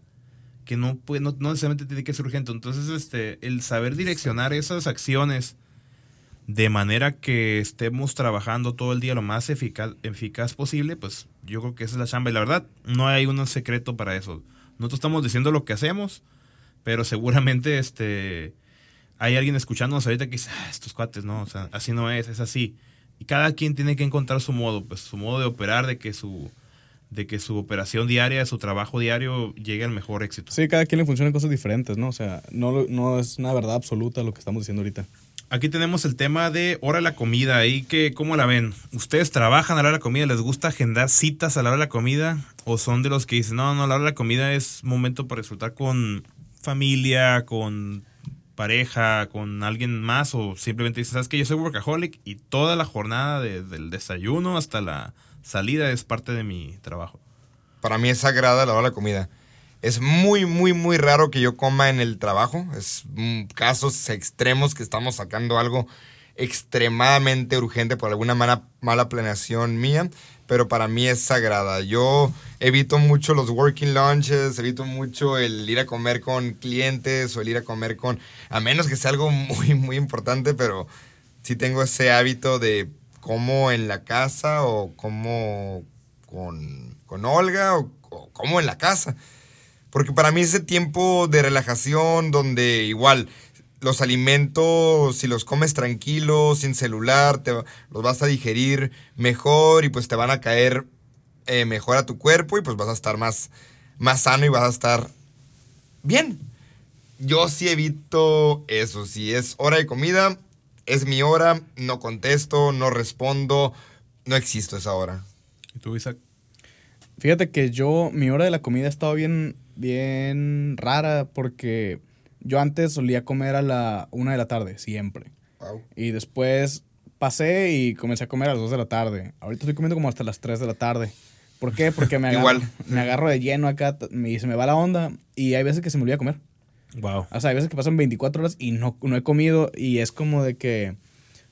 que no, puede, no, no necesariamente tiene que ser urgente. Entonces, este, el saber direccionar esas acciones de manera que estemos trabajando todo el día lo más eficaz, eficaz posible, pues yo creo que esa es la chamba. Y la verdad, no hay un secreto para eso. Nosotros estamos diciendo lo que hacemos, pero seguramente este, hay alguien escuchándonos ahorita que dice, "Ah, estos cuates, no, o sea, así no es, es así. Y cada quien tiene que encontrar su modo, pues su modo de operar, de que su, de que su operación diaria, su trabajo diario llegue al mejor éxito. Sí, cada quien le funcionan cosas diferentes, ¿no? O sea, no, no es una verdad absoluta lo que estamos diciendo ahorita. Aquí tenemos el tema de hora de la comida. Ahí que, ¿cómo la ven? ¿Ustedes trabajan a la hora de la comida? ¿Les gusta agendar citas a la hora de la comida? ¿O son de los que dicen, no, no, la hora de la comida es momento para disfrutar con familia, con pareja, con alguien más? ¿O simplemente dicen, sabes que yo soy workaholic y toda la jornada de- del desayuno hasta la salida es parte de mi trabajo? Para mí es sagrada la hora de la comida. Es muy, muy, muy raro que yo coma en el trabajo. Es mm, casos extremos que estamos sacando algo extremadamente urgente por alguna mala, mala planeación mía, pero para mí es sagrada. Yo evito mucho los working lunches, evito mucho el ir a comer con clientes o el ir a comer con, a menos que sea algo muy, muy importante, pero sí tengo ese hábito de como en la casa o como con, con Olga o, como en la casa. Porque para mí ese tiempo de relajación donde igual los alimentos, si los comes tranquilo, sin celular, te, los vas a digerir mejor y pues te van a caer eh, mejor a tu cuerpo y pues vas a estar más, más sano y vas a estar bien. Yo sí evito eso. Si es hora de comida, es mi hora, no contesto, no respondo, no existo esa hora. ¿Y tú, Isaac? Fíjate que yo, mi hora de la comida ha estado bien, bien rara porque yo antes solía comer a la una de la tarde, siempre. Wow. Y después pasé y comencé a comer a las 2 de la tarde. Ahorita estoy comiendo como hasta las 3 de la tarde. ¿Por qué? Porque me agarro, Igual. me agarro de lleno acá y se me va la onda. Y hay veces que se me olvida comer. Wow. O sea, hay veces que pasan 24 horas y no, no he comido. Y es como de que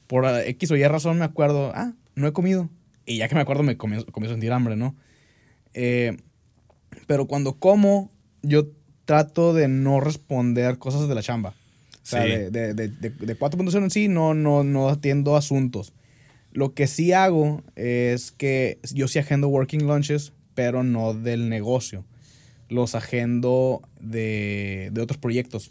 por X o Y razón me acuerdo, ah, no he comido. Y ya que me acuerdo me comienzo, comienzo a sentir hambre, ¿no? Eh, pero cuando como, yo trato de no responder cosas de la chamba. O sea, Sí. de, de, de, de, de 4.0 en sí no, no, no atiendo asuntos. Lo que sí hago es que yo sí agendo working lunches, pero no del negocio. Los agendo de, de otros proyectos.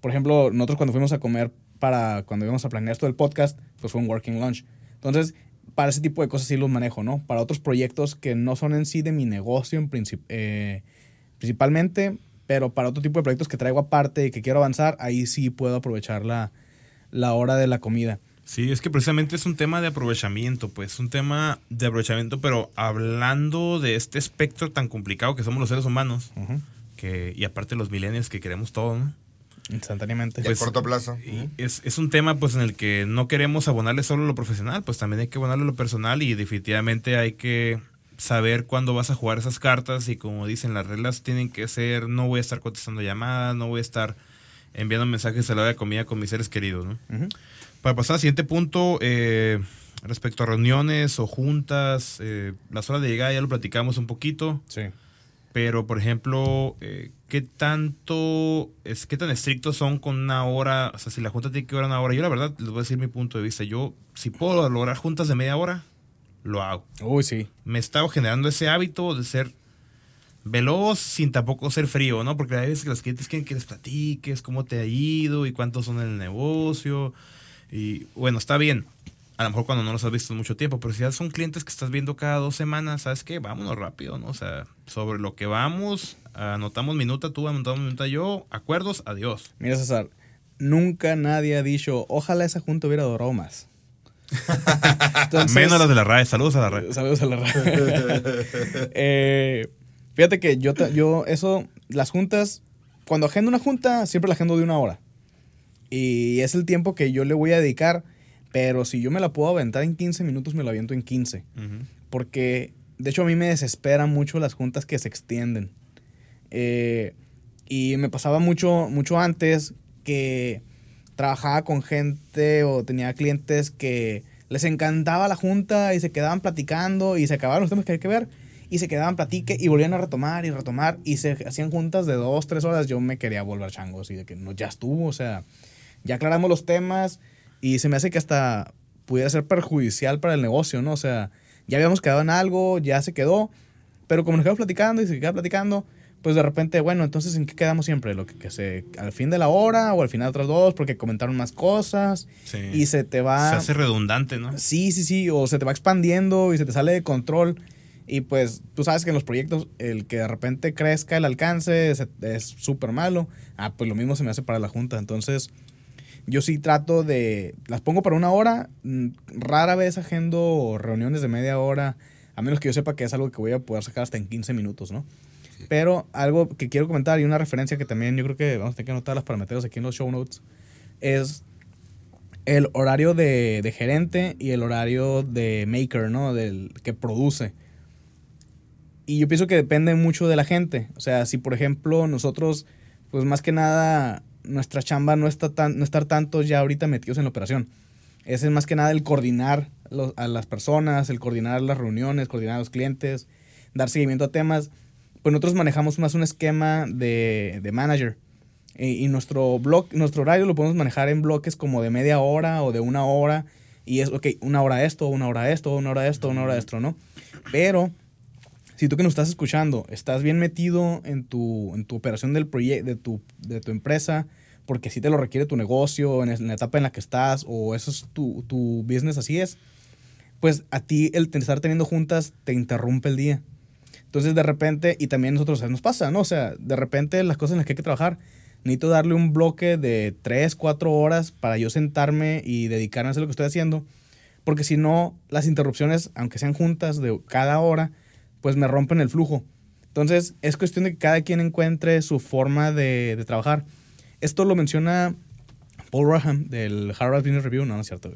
Por ejemplo, nosotros cuando fuimos a comer para cuando íbamos a planear esto del podcast, pues fue un working lunch. Entonces, para ese tipo de cosas sí los manejo, ¿no? Para otros proyectos que no son en sí de mi negocio eh, principalmente, pero para otro tipo de proyectos que traigo aparte y que quiero avanzar, ahí sí puedo aprovechar la, la hora de la comida. Sí, es que precisamente es un tema de aprovechamiento, pues, un tema de aprovechamiento, pero hablando de este espectro tan complicado que somos los seres humanos, que, y aparte los millennials que queremos todo, ¿no? Instantáneamente. Y Pues, a corto plazo. Y es, es un tema pues en el que no queremos abonarle solo lo profesional, pues también hay que abonarle lo personal y definitivamente hay que saber cuándo vas a jugar esas cartas y como dicen las reglas tienen que ser no voy a estar contestando llamadas, no voy a estar enviando mensajes a la hora de comida con mis seres queridos, ¿no? Ujú. Para pasar al siguiente punto, eh, respecto a reuniones o juntas, eh, las horas de llegada ya lo platicamos un poquito. Sí. Pero, por ejemplo, eh, ¿qué tanto, es, qué tan estrictos son con una hora? O sea, si la junta tiene que durar una hora. Yo, la verdad, les voy a decir mi punto de vista. Yo, si puedo lograr juntas de media hora, lo hago. Uy, sí. Me he estado generando ese hábito de ser veloz sin tampoco ser frío, ¿no? Porque hay veces que los clientes quieren que les platiques cómo te ha ido y cuántos son en el negocio. Y bueno, está bien. A lo mejor cuando no los has visto en mucho tiempo, pero si ya son clientes que estás viendo cada dos semanas, ¿sabes qué? Vámonos rápido, ¿no? O sea, sobre lo que vamos, anotamos minuta tú, anotamos minuta yo, acuerdos, adiós. Mira, César, nunca nadie ha dicho, ojalá esa junta hubiera durado más. Entonces- Menos las de la RAE, saludos a la RAE. Saludos a la radio. Eh, fíjate que yo, yo, eso, las juntas, cuando agendo una junta, siempre la agendo de una hora. Y es el tiempo que yo le voy a dedicar, pero si yo me la puedo aventar en 15 minutos, me la aviento en 15. Ujú. Porque, de hecho, a mí me desesperan mucho las juntas que se extienden. Eh, y me pasaba mucho, mucho antes que trabajaba con gente o tenía clientes que les encantaba la junta y se quedaban platicando y se acababan los temas que hay que ver y se quedaban platique y volvían a retomar y retomar y se hacían juntas de dos, tres horas. Yo me quería volver changos y de que no, ya estuvo, o sea, ya aclaramos los temas y se me hace que hasta pudiera ser perjudicial para el negocio, ¿no? O sea, ya habíamos quedado en algo, ya se quedó, pero como nos quedamos platicando y se queda platicando, pues de repente, bueno, entonces ¿en qué quedamos siempre? Lo que, que se, al fin de la hora o al final de otras dos, porque comentaron más cosas Sí. y se te va... Se hace redundante, ¿no? Sí, sí, sí, o se te va expandiendo y se te sale de control. Y pues tú sabes que en los proyectos el que de repente crezca el alcance es es súper malo. Ah, pues lo mismo se me hace para la junta. Entonces yo sí trato de... Las pongo para una hora. mm, Rara vez agendo reuniones de media hora. A menos que yo sepa que es algo que voy a poder sacar hasta en 15 minutos, ¿no? Pero algo que quiero comentar y una referencia que también yo creo que vamos a tener que anotarlas para meterlos aquí en los show notes es el horario de, de gerente y el horario de maker, ¿no? Del que produce. Y yo pienso que depende mucho de la gente. O sea, si por ejemplo nosotros, pues más que nada, nuestra chamba no está tan, no estar tanto ya ahorita metidos en la operación. es más que nada el coordinar a las personas, el coordinar las reuniones, coordinar a los clientes, dar seguimiento a temas. Pues nosotros manejamos más un esquema de, de manager. Y, nuestro blog, nuestro horario lo podemos manejar en bloques como de media hora o de una hora. Y es, ok, una hora esto, una hora esto, una hora esto, una hora esto, ¿no? Pero si tú que nos estás escuchando estás bien metido en tu, en tu operación del proyecto, de tu, de tu empresa, porque si te lo requiere tu negocio, en, la etapa en la que estás, o eso es tu, tu business, así es, pues a ti el estar teniendo juntas te interrumpe el día. Entonces de repente, y también nosotros nos pasa, ¿no? O sea, de repente las cosas en las que hay que trabajar, necesito darle un bloque de 3, 4 horas para yo sentarme y dedicarme a hacer lo que estoy haciendo, porque si no, las interrupciones, aunque sean juntas de cada hora, pues me rompen el flujo. Entonces es cuestión de que cada quien encuentre su forma de, de trabajar. Esto lo menciona Paul Raham del Harvard Business Review, no, no es cierto,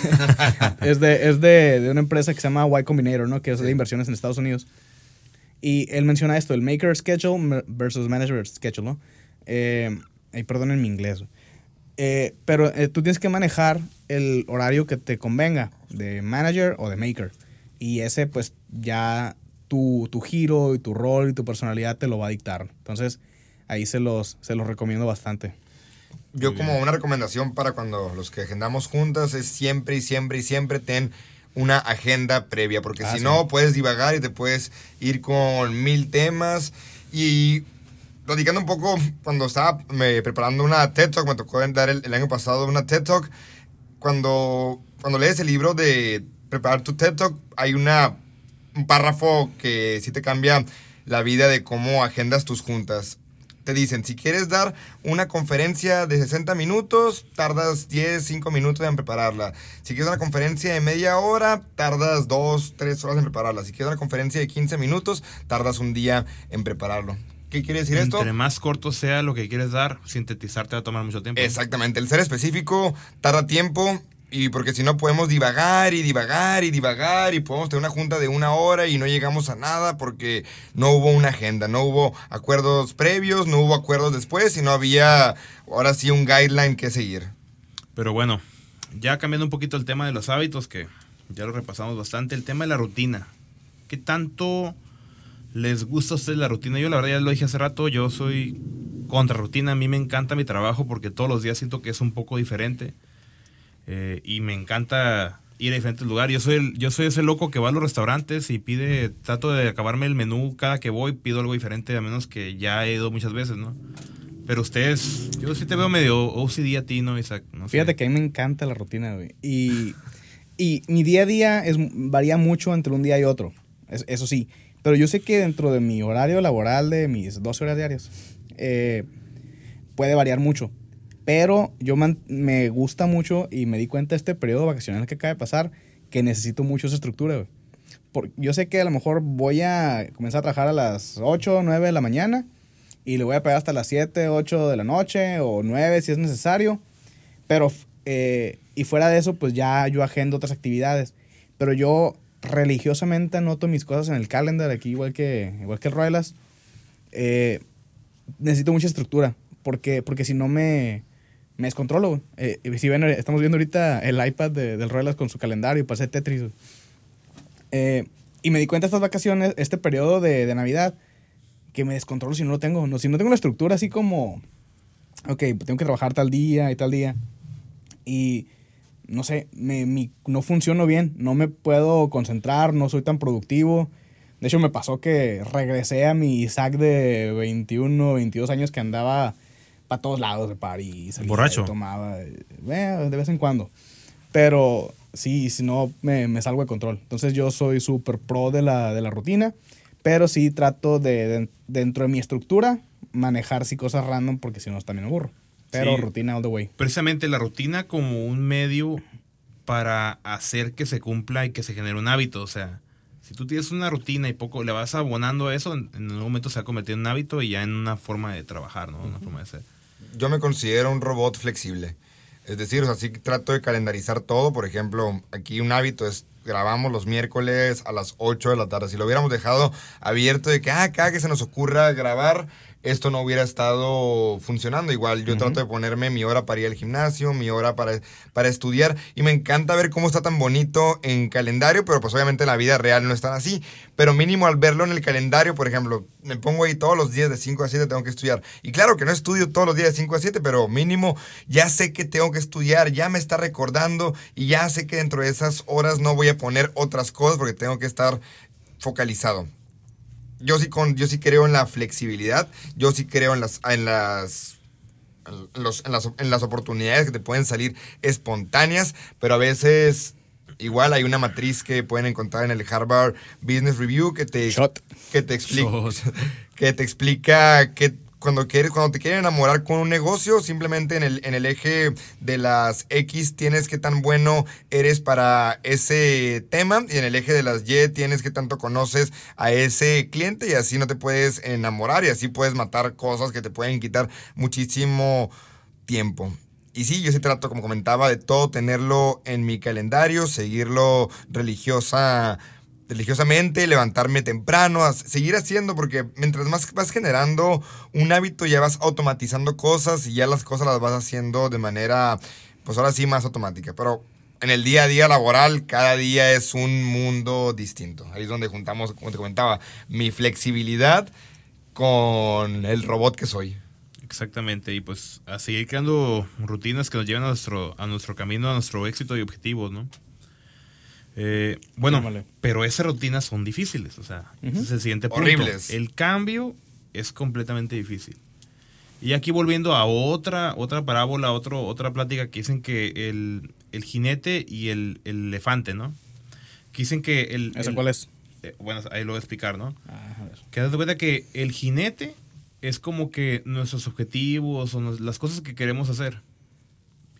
es de, es de, de, una empresa que se llama Y Combinator, ¿no? Que es de inversiones en Estados Unidos. Y él menciona esto, el Maker Schedule versus Manager Schedule, ¿no? Eh, perdón en mi inglés. Eh, pero eh, tú tienes que manejar el horario que te convenga, de manager o de maker. Y ese, pues, ya tu, tu giro y tu rol y tu personalidad te lo va a dictar. Entonces, ahí se los, se los recomiendo bastante. Yo como una recomendación para cuando los que agendamos juntas es siempre y siempre y siempre ten una agenda previa, porque ah, si no puedes divagar y te puedes ir con mil temas. Y platicando un poco, cuando estaba me, preparando una TED Talk, me tocó dar el, año pasado una TED Talk, cuando, cuando lees el libro de preparar tu TED Talk, hay una, un párrafo que sí te cambia la vida de cómo agendas tus juntas te dicen, si quieres dar una conferencia de 60 minutos, tardas 10, 5 minutos en prepararla. Si quieres una conferencia de media hora, tardas 2, 3 horas en prepararla. Si quieres una conferencia de 15 minutos, tardas un día en prepararlo. ¿Qué quiere decir esto? Entre más corto sea lo que quieres dar, sintetizarte va a tomar mucho tiempo. Exactamente. El ser específico tarda tiempo y porque si no podemos divagar y divagar y divagar y podemos tener una junta de una hora y no llegamos a nada porque no hubo una agenda, no hubo acuerdos previos, no hubo acuerdos después y no había ahora sí un guideline que seguir. Pero bueno, ya cambiando un poquito el tema de los hábitos, que ya lo repasamos bastante, el tema de la rutina. ¿Qué tanto les gusta a ustedes la rutina? Yo la verdad ya lo dije hace rato, yo soy contra rutina, a mí me encanta mi trabajo porque todos los días siento que es un poco diferente eh, y me encanta ir a diferentes lugares. Yo soy, el, yo soy ese loco que va a los restaurantes y pide, trato de acabarme el menú cada que voy, pido algo diferente, a menos que ya he ido muchas veces, ¿no? Pero ustedes, yo sí te veo medio OCD a ti, ¿no, Isaac? Fíjate que a mí me encanta la rutina, güey. Y, y mi día a día es, varía mucho entre un día y otro, eso sí. Pero yo sé que dentro de mi horario laboral de mis 12 horas diarias, eh, puede variar mucho. Pero yo me gusta mucho y me di cuenta este periodo vacacional que acaba de pasar que necesito mucho esa estructura, yo sé que a lo mejor voy a comenzar a trabajar a las 8 o 9 de la mañana y le voy a pegar hasta las 7, 8 de la noche o 9 si es necesario. Pero, eh, y fuera de eso, pues ya yo agendo otras actividades. Pero yo religiosamente anoto mis cosas en el calendar aquí, igual que, igual que el Roylas. Eh, necesito mucha estructura, porque, porque si no me, me descontrolo. Eh, si ven, estamos viendo ahorita el iPad del Royals con su calendario, hacer Tetris. Eh, y me di cuenta estas vacaciones, este periodo de, de, Navidad, que me descontrolo si no lo tengo. No, si no tengo una estructura así como, ok, tengo que trabajar tal día y tal día. Y no sé, me, no funciono bien, no me puedo concentrar, no soy tan productivo. De hecho, me pasó que regresé a mi Isaac de 21, 22 años que andaba para todos lados de París. Borracho. Tomaba, eh, de vez en cuando. Pero sí, si no, me, me, salgo de control. Entonces yo soy súper pro de la, de la rutina, pero sí trato de, dentro de mi estructura, manejar sí cosas random porque si no también me aburro. Pero rutina all the way. Precisamente la rutina como un medio para hacer que se cumpla y que se genere un hábito. O sea, si tú tienes una rutina y poco le vas abonando a eso, en, algún momento se va a convertir en un hábito y ya en una forma de trabajar, ¿no? Una forma de ser yo me considero un robot flexible. Es decir, o sea, trato de calendarizar todo. Por ejemplo, aquí un hábito es grabamos los miércoles a las 8 de la tarde. Si lo hubiéramos dejado abierto de que, ah, cada que se nos ocurra grabar, esto no hubiera estado funcionando. Igual yo trato de ponerme mi hora para ir al gimnasio, mi hora para, para estudiar y me encanta ver cómo está tan bonito en calendario, pero pues obviamente en la vida real no es tan así. Pero mínimo al verlo en el calendario, por ejemplo, me pongo ahí todos los días de 5 a 7 tengo que estudiar. Y claro que no estudio todos los días de 5 a 7, pero mínimo ya sé que tengo que estudiar, ya me está recordando y ya sé que dentro de esas horas no voy a poner otras cosas porque tengo que estar focalizado. Yo sí, con, yo sí creo en la flexibilidad, yo sí creo en las, en las, en los- en las, en las oportunidades que te pueden salir espontáneas, pero a veces igual hay una matriz que pueden encontrar en el Harvard Business Review que te, Shot. que te explica Shot. que te explica que cuando quieres cuando te quieren enamorar con un negocio simplemente en el, en el eje de las X tienes que tan bueno eres para ese tema y en el eje de las Y tienes que tanto conoces a ese cliente y así no te puedes enamorar y así puedes matar cosas que te pueden quitar muchísimo tiempo. Y sí, yo sí trato, como comentaba, de todo tenerlo en mi calendario, seguirlo religiosa, religiosamente, levantarme temprano, seguir haciendo, porque mientras más vas generando un hábito, ya vas automatizando cosas y ya las cosas las vas haciendo de manera, pues ahora sí, más automática. Pero en el día a día laboral, cada día es un mundo distinto. Ahí es donde juntamos, como te comentaba, mi flexibilidad con el robot que soy. Exactamente, y pues a seguir creando rutinas que nos lleven a nuestro, a nuestro camino, a nuestro éxito y objetivos, ¿no? Eh, bueno, Ándale. pero esas rutinas son difíciles, o sea, Ujú. ese es el siguiente punto. Horribles. El cambio es completamente difícil. Y aquí volviendo a otra, otra parábola, otro, otra plática que dicen que el, el jinete y el, el elefante, ¿no? Que dicen que el... ¿Esa el- cuál es? eh, bueno, ahí lo voy a explicar, ¿no? Ah, a ver. Que das cuenta que el jinete es como que nuestros objetivos o nos- las cosas que queremos hacer.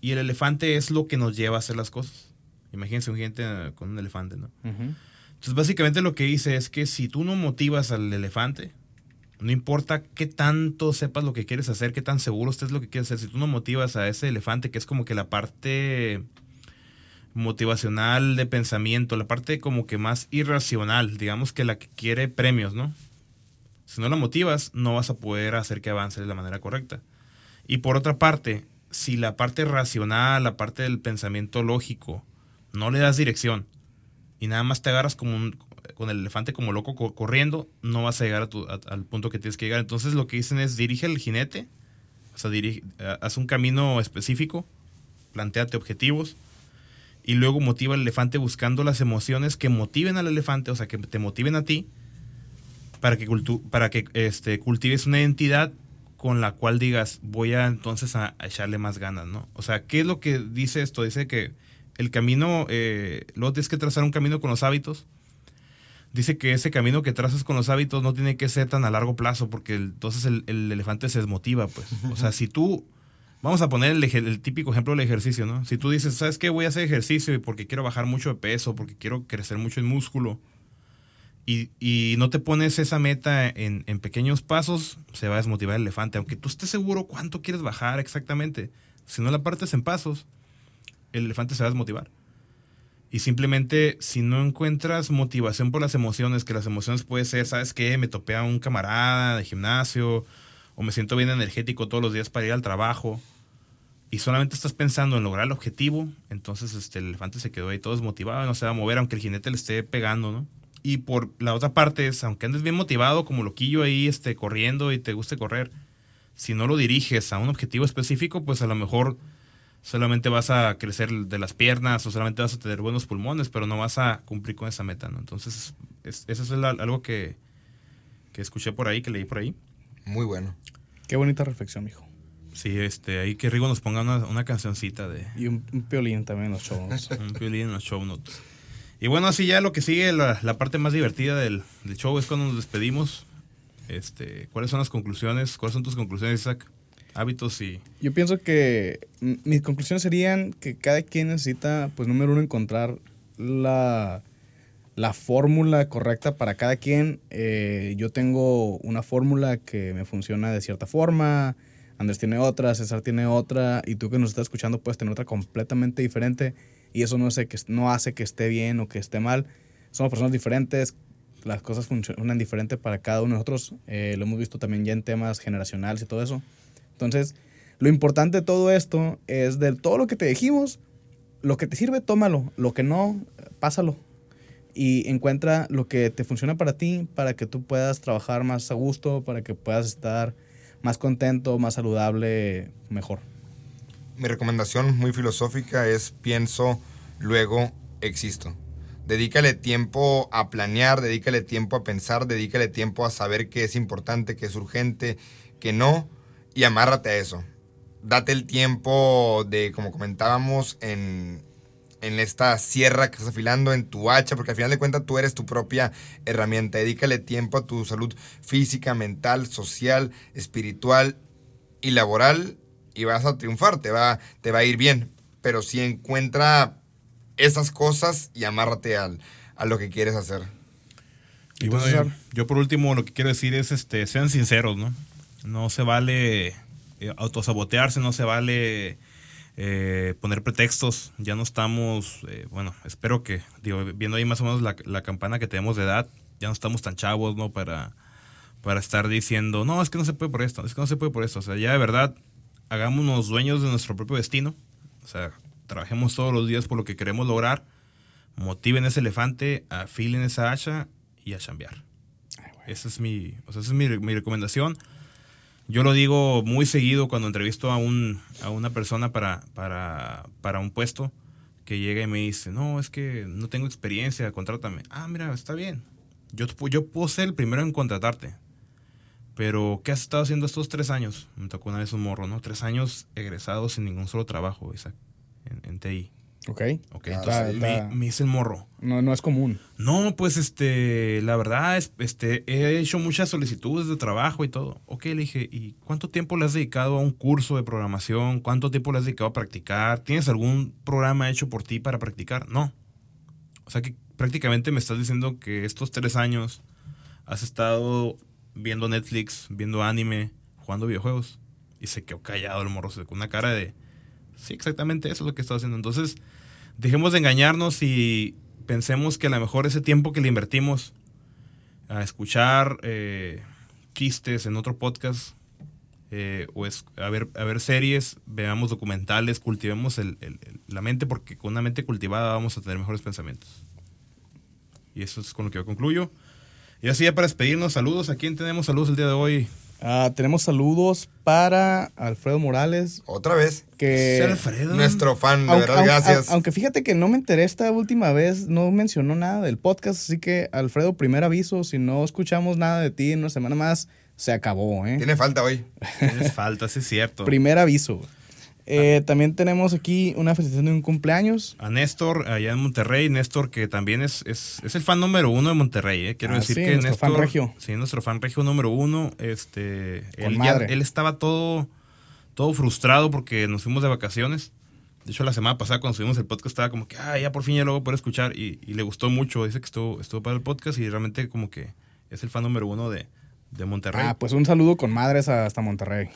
Y el elefante es lo que nos lleva a hacer las cosas. Imagínense un jinete eh, con un elefante, ¿no? Entonces, básicamente lo que dice es que si tú no motivas al elefante, no importa qué tanto sepas lo que quieres hacer, qué tan seguro estés lo que quieres hacer, si tú no motivas a ese elefante, que es como que la parte motivacional de pensamiento, la parte como que más irracional, digamos que la que quiere premios, ¿no? Si no la motivas, no vas a poder hacer que avance de la manera correcta. Y por otra parte, si la parte racional, la parte del pensamiento lógico, no le das dirección y nada más te agarras como un- con el elefante como loco co- corriendo, no vas a llegar a tu- al punto que tienes que llegar. Entonces lo que dicen es dirige el jinete, o sea, dirige, haz un camino específico, planteate objetivos y luego motiva al elefante buscando las emociones que motiven al elefante, o sea, que te motiven a ti para que, para que este, cultives una identidad con la cual digas, voy a entonces a, a echarle más ganas, ¿no? O sea, ¿qué es lo que dice esto? Dice que el camino, eh, luego tienes que trazar un camino con los hábitos. Dice que ese camino que trazas con los hábitos no tiene que ser tan a largo plazo, porque entonces el, el elefante se desmotiva, pues. O sea, si tú, vamos a poner el, típico ejemplo del ejercicio, ¿no? Si tú dices, ¿sabes qué? Voy a hacer ejercicio porque quiero bajar mucho de peso, porque quiero crecer mucho en músculo, y, y no te pones esa meta en, en pequeños pasos, se va a desmotivar el elefante. Aunque tú estés seguro cuánto quieres bajar exactamente, si no la partes en pasos, el elefante se va a desmotivar. Y simplemente, si no encuentras motivación por las emociones, que las emociones puede ser, ¿sabes qué? Me topé a un camarada de gimnasio, o me siento bien energético todos los días para ir al trabajo, y solamente estás pensando en lograr el objetivo, entonces este, el elefante se quedó ahí todo desmotivado, no se va a mover, aunque el jinete le esté pegando, ¿no? Y por la otra parte es, aunque andes bien motivado, como loquillo ahí, este, corriendo y te guste correr, si no lo diriges a un objetivo específico, pues a lo mejor solamente vas a crecer de las piernas o solamente vas a tener buenos pulmones, pero no vas a cumplir con esa meta, ¿no? Entonces, es- eso es la- algo que, que escuché por ahí, que leí por ahí. Muy bueno. Qué bonita reflexión, mijo. Sí, este, ahí que Rigo nos ponga una, una cancioncita de Y un, un piolín también en los shows. un violín en los show notes. Y bueno, así ya lo que sigue, la, la parte más divertida del, del show es cuando nos despedimos. Este, ¿Cuáles son las conclusiones? ¿Cuáles son tus conclusiones, Isaac? Hábitos y... Yo pienso que mis conclusiones serían que cada quien necesita, pues número uno, encontrar la, la fórmula correcta para cada quien. Eh, yo tengo una fórmula que me funciona de cierta forma, Andrés tiene otra, César tiene otra, y tú que nos estás escuchando puedes tener otra completamente diferente, y eso no que, no hace que esté bien o que esté mal. Somos personas diferentes, las cosas funcionan diferente para cada uno de nosotros. Eh, lo hemos visto también ya en temas generacionales y todo eso. Entonces, lo importante de todo esto es de todo lo que te dijimos, lo que te sirve, tómalo. Lo que no, pásalo. Y encuentra lo que te funciona para ti, para que tú puedas trabajar más a gusto, para que puedas estar más contento, más saludable, mejor. Mi recomendación muy filosófica es pienso, luego existo. Dedícale tiempo a planear, dedícale tiempo a pensar, dedícale tiempo a saber qué es importante, qué es urgente, qué no, y amárrate a eso. Date el tiempo de, como comentábamos, en, en esta sierra que estás afilando, en tu hacha, porque al final de cuentas tú eres tu propia herramienta. Dedícale tiempo a tu salud física, mental, social, espiritual y laboral y vas a triunfar, te va, te va a ir bien. Pero si encuentra esas cosas y amárrate al, a lo que quieres hacer. Y bueno, yo, yo, por último lo que quiero decir es, este, sean sinceros, ¿no? No se vale eh, autosabotearse, no se vale eh, poner pretextos. Ya no estamos, eh, bueno, espero que, digo, viendo ahí más o menos la, la, campana que tenemos de edad, ya no estamos tan chavos, ¿no? Para, para estar diciendo, no, es que no se puede por esto, es que no se puede por esto. O sea, ya de verdad, hagámonos dueños de nuestro propio destino. O sea, trabajemos todos los días por lo que queremos lograr. Motiven ese elefante, afilen esa hacha y a chambear. Esa es mi, o sea, esa es mi, mi recomendación. Yo lo digo muy seguido cuando entrevisto a, un, a una persona para, para, para un puesto que llega y me dice, no, es que no tengo experiencia, contrátame. Ah, mira, está bien. Yo, yo puedo ser el primero en contratarte. Pero, ¿qué has estado haciendo estos tres años? Me tocó una vez un morro, ¿no? Tres años egresado sin ningún solo trabajo, Isaac, en, en TI. Ok. Ok, entonces me, me, dice el morro. No, no es común. No, pues este, la verdad, es, este, he hecho muchas solicitudes de trabajo y todo. Ok, le dije, ¿y cuánto tiempo le has dedicado a un curso de programación? ¿Cuánto tiempo le has dedicado a practicar? ¿Tienes algún programa hecho por ti para practicar? No. O sea que prácticamente me estás diciendo que estos tres años has estado viendo Netflix, viendo anime, jugando videojuegos. Y se quedó callado el morro, con una cara de, sí, exactamente eso es lo que estoy haciendo. Entonces, dejemos de engañarnos y pensemos que a lo mejor ese tiempo que le invertimos a escuchar eh, chistes en otro podcast eh, o a, ver, a ver series, veamos documentales, cultivemos el, el, la mente porque con una mente cultivada vamos a tener mejores pensamientos. Y eso es con lo que yo concluyo. Y así ya para despedirnos, saludos. ¿A quién tenemos saludos el día de hoy? Uh, tenemos saludos para Alfredo Morales. Otra vez. Que Alfredo. Nuestro fan, de aunque, verdad, gracias. Aunque, aunque, fíjate que no me enteré esta última vez, no mencionó nada del podcast, así que Alfredo, primer aviso, si no escuchamos nada de ti en una semana más, se acabó, ¿eh? Tiene falta hoy. Tienes falta, sí es cierto. primer aviso. Eh, también tenemos aquí una felicitación de un cumpleaños. A Néstor, allá en Monterrey. Néstor, que también es, es, es el fan número uno de Monterrey. ¿eh? Quiero Ah, decir sí, que nuestro Néstor. fan regio. Sí, nuestro fan regio número uno. Este, Con él, madre. él estaba todo, todo frustrado porque nos fuimos de vacaciones. De hecho, la semana pasada cuando subimos el podcast estaba como que, ah, ya por fin ya lo voy a poder escuchar. Y, y le gustó mucho. Dice que estuvo, estuvo para el podcast y realmente como que es el fan número uno de, de Monterrey. Ah, pues un saludo con madres hasta Monterrey.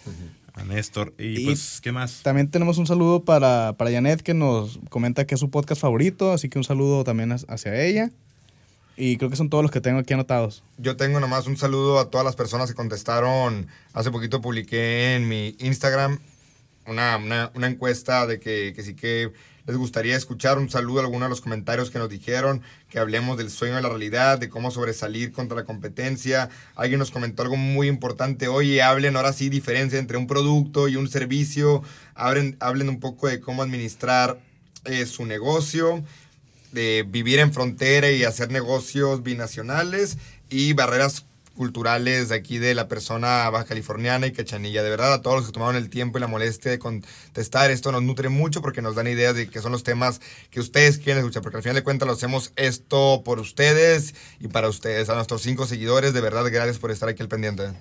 A Néstor. Y, Y pues, ¿qué más? También tenemos un saludo para, para Janet que nos comenta que es su podcast favorito, así que un saludo también hacia ella. Y creo que son todos los que tengo aquí anotados. Yo tengo nomás un saludo a todas las personas que contestaron. Hace poquito publiqué en mi Instagram una, una- una encuesta de que, que sí que les gustaría escuchar un saludo a algunos de los comentarios que nos dijeron, que hablemos del sueño de la realidad, de cómo sobresalir contra la competencia. Alguien nos comentó algo muy importante. Oye, hablen ahora sí diferencia entre un producto y un servicio. Hablen, hablen un poco de cómo administrar eh, su negocio de vivir en frontera y hacer negocios binacionales y barreras culturales de aquí de la persona baja californiana y cachanilla. De verdad, a todos los que tomaron el tiempo y la molestia de contestar, esto nos nutre mucho porque nos dan ideas de qué son los temas que ustedes quieren escuchar, porque al final de cuentas lo hacemos esto por ustedes y para ustedes, a nuestros cinco seguidores, de verdad, gracias por estar aquí al pendiente.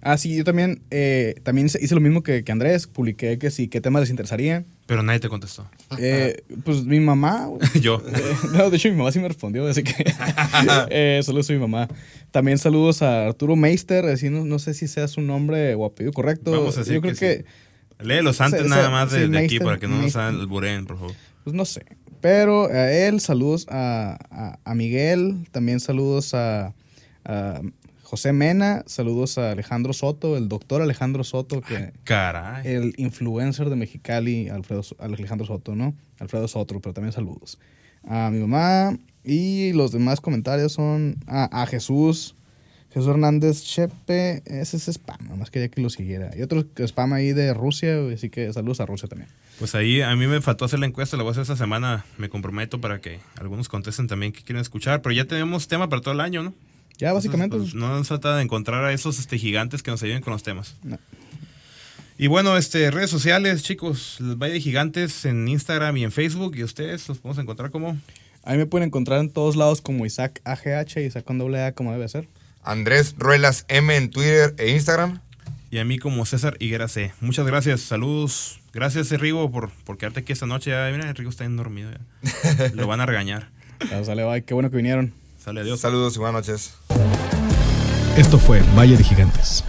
Ah, sí, yo también, eh, también hice lo mismo que, que Andrés, publiqué que sí, qué temas les interesaría. Pero nadie te contestó. Eh, pues mi mamá. Yo. Eh, no, de hecho mi mamá sí me respondió, así que eh, saludos a mi mamá. También saludos a Arturo Meister, así no, no sé si sea su nombre o apellido correcto. Vamos a decir Yo creo que que, sí. Léelos antes nada más de, sí, de aquí Meister, para que no nos Meister. hagan el buren, por favor. pues no sé. Pero a él, saludos a, a, a Miguel, también saludos a, José Mena, saludos a Alejandro Soto, el doctor Alejandro Soto, que Caray. el influencer de Mexicali, Alfredo, Alejandro Soto, ¿no? Alfredo Soto, pero también saludos. A mi mamá y los demás comentarios son a, a Jesús, Jesús Hernández Chepe, ese es spam, nomás quería que lo siguiera. Y otro spam ahí de Rusia, así que saludos a Rusia también. Pues ahí a mí me faltó hacer la encuesta, la voy a hacer esta semana. Me comprometo para que algunos contesten también que quieren escuchar. Pero ya tenemos tema para todo el año, ¿no? Ya básicamente... Entonces, pues, no nos trata de encontrar a esos este, gigantes que nos ayuden con los temas. No. Y bueno, este, redes sociales, chicos, el Valle de Gigantes en Instagram y en Facebook. Y ustedes los podemos encontrar como. Ahí me pueden encontrar en todos lados como Isaac AGH, Isaac con doble A como debe ser. Andrés Ruelas M en Twitter e Instagram. Y a mí como César Higuera C. Muchas gracias, saludos. Gracias, Rigo, por, por quedarte aquí esta noche. Ya, mira, Rigo está bien dormido ya. Lo van a regañar. Ya, sale, bye. Qué bueno que vinieron. Sale, adiós. Saludos y buenas noches. Esto fue Valle de Gigantes.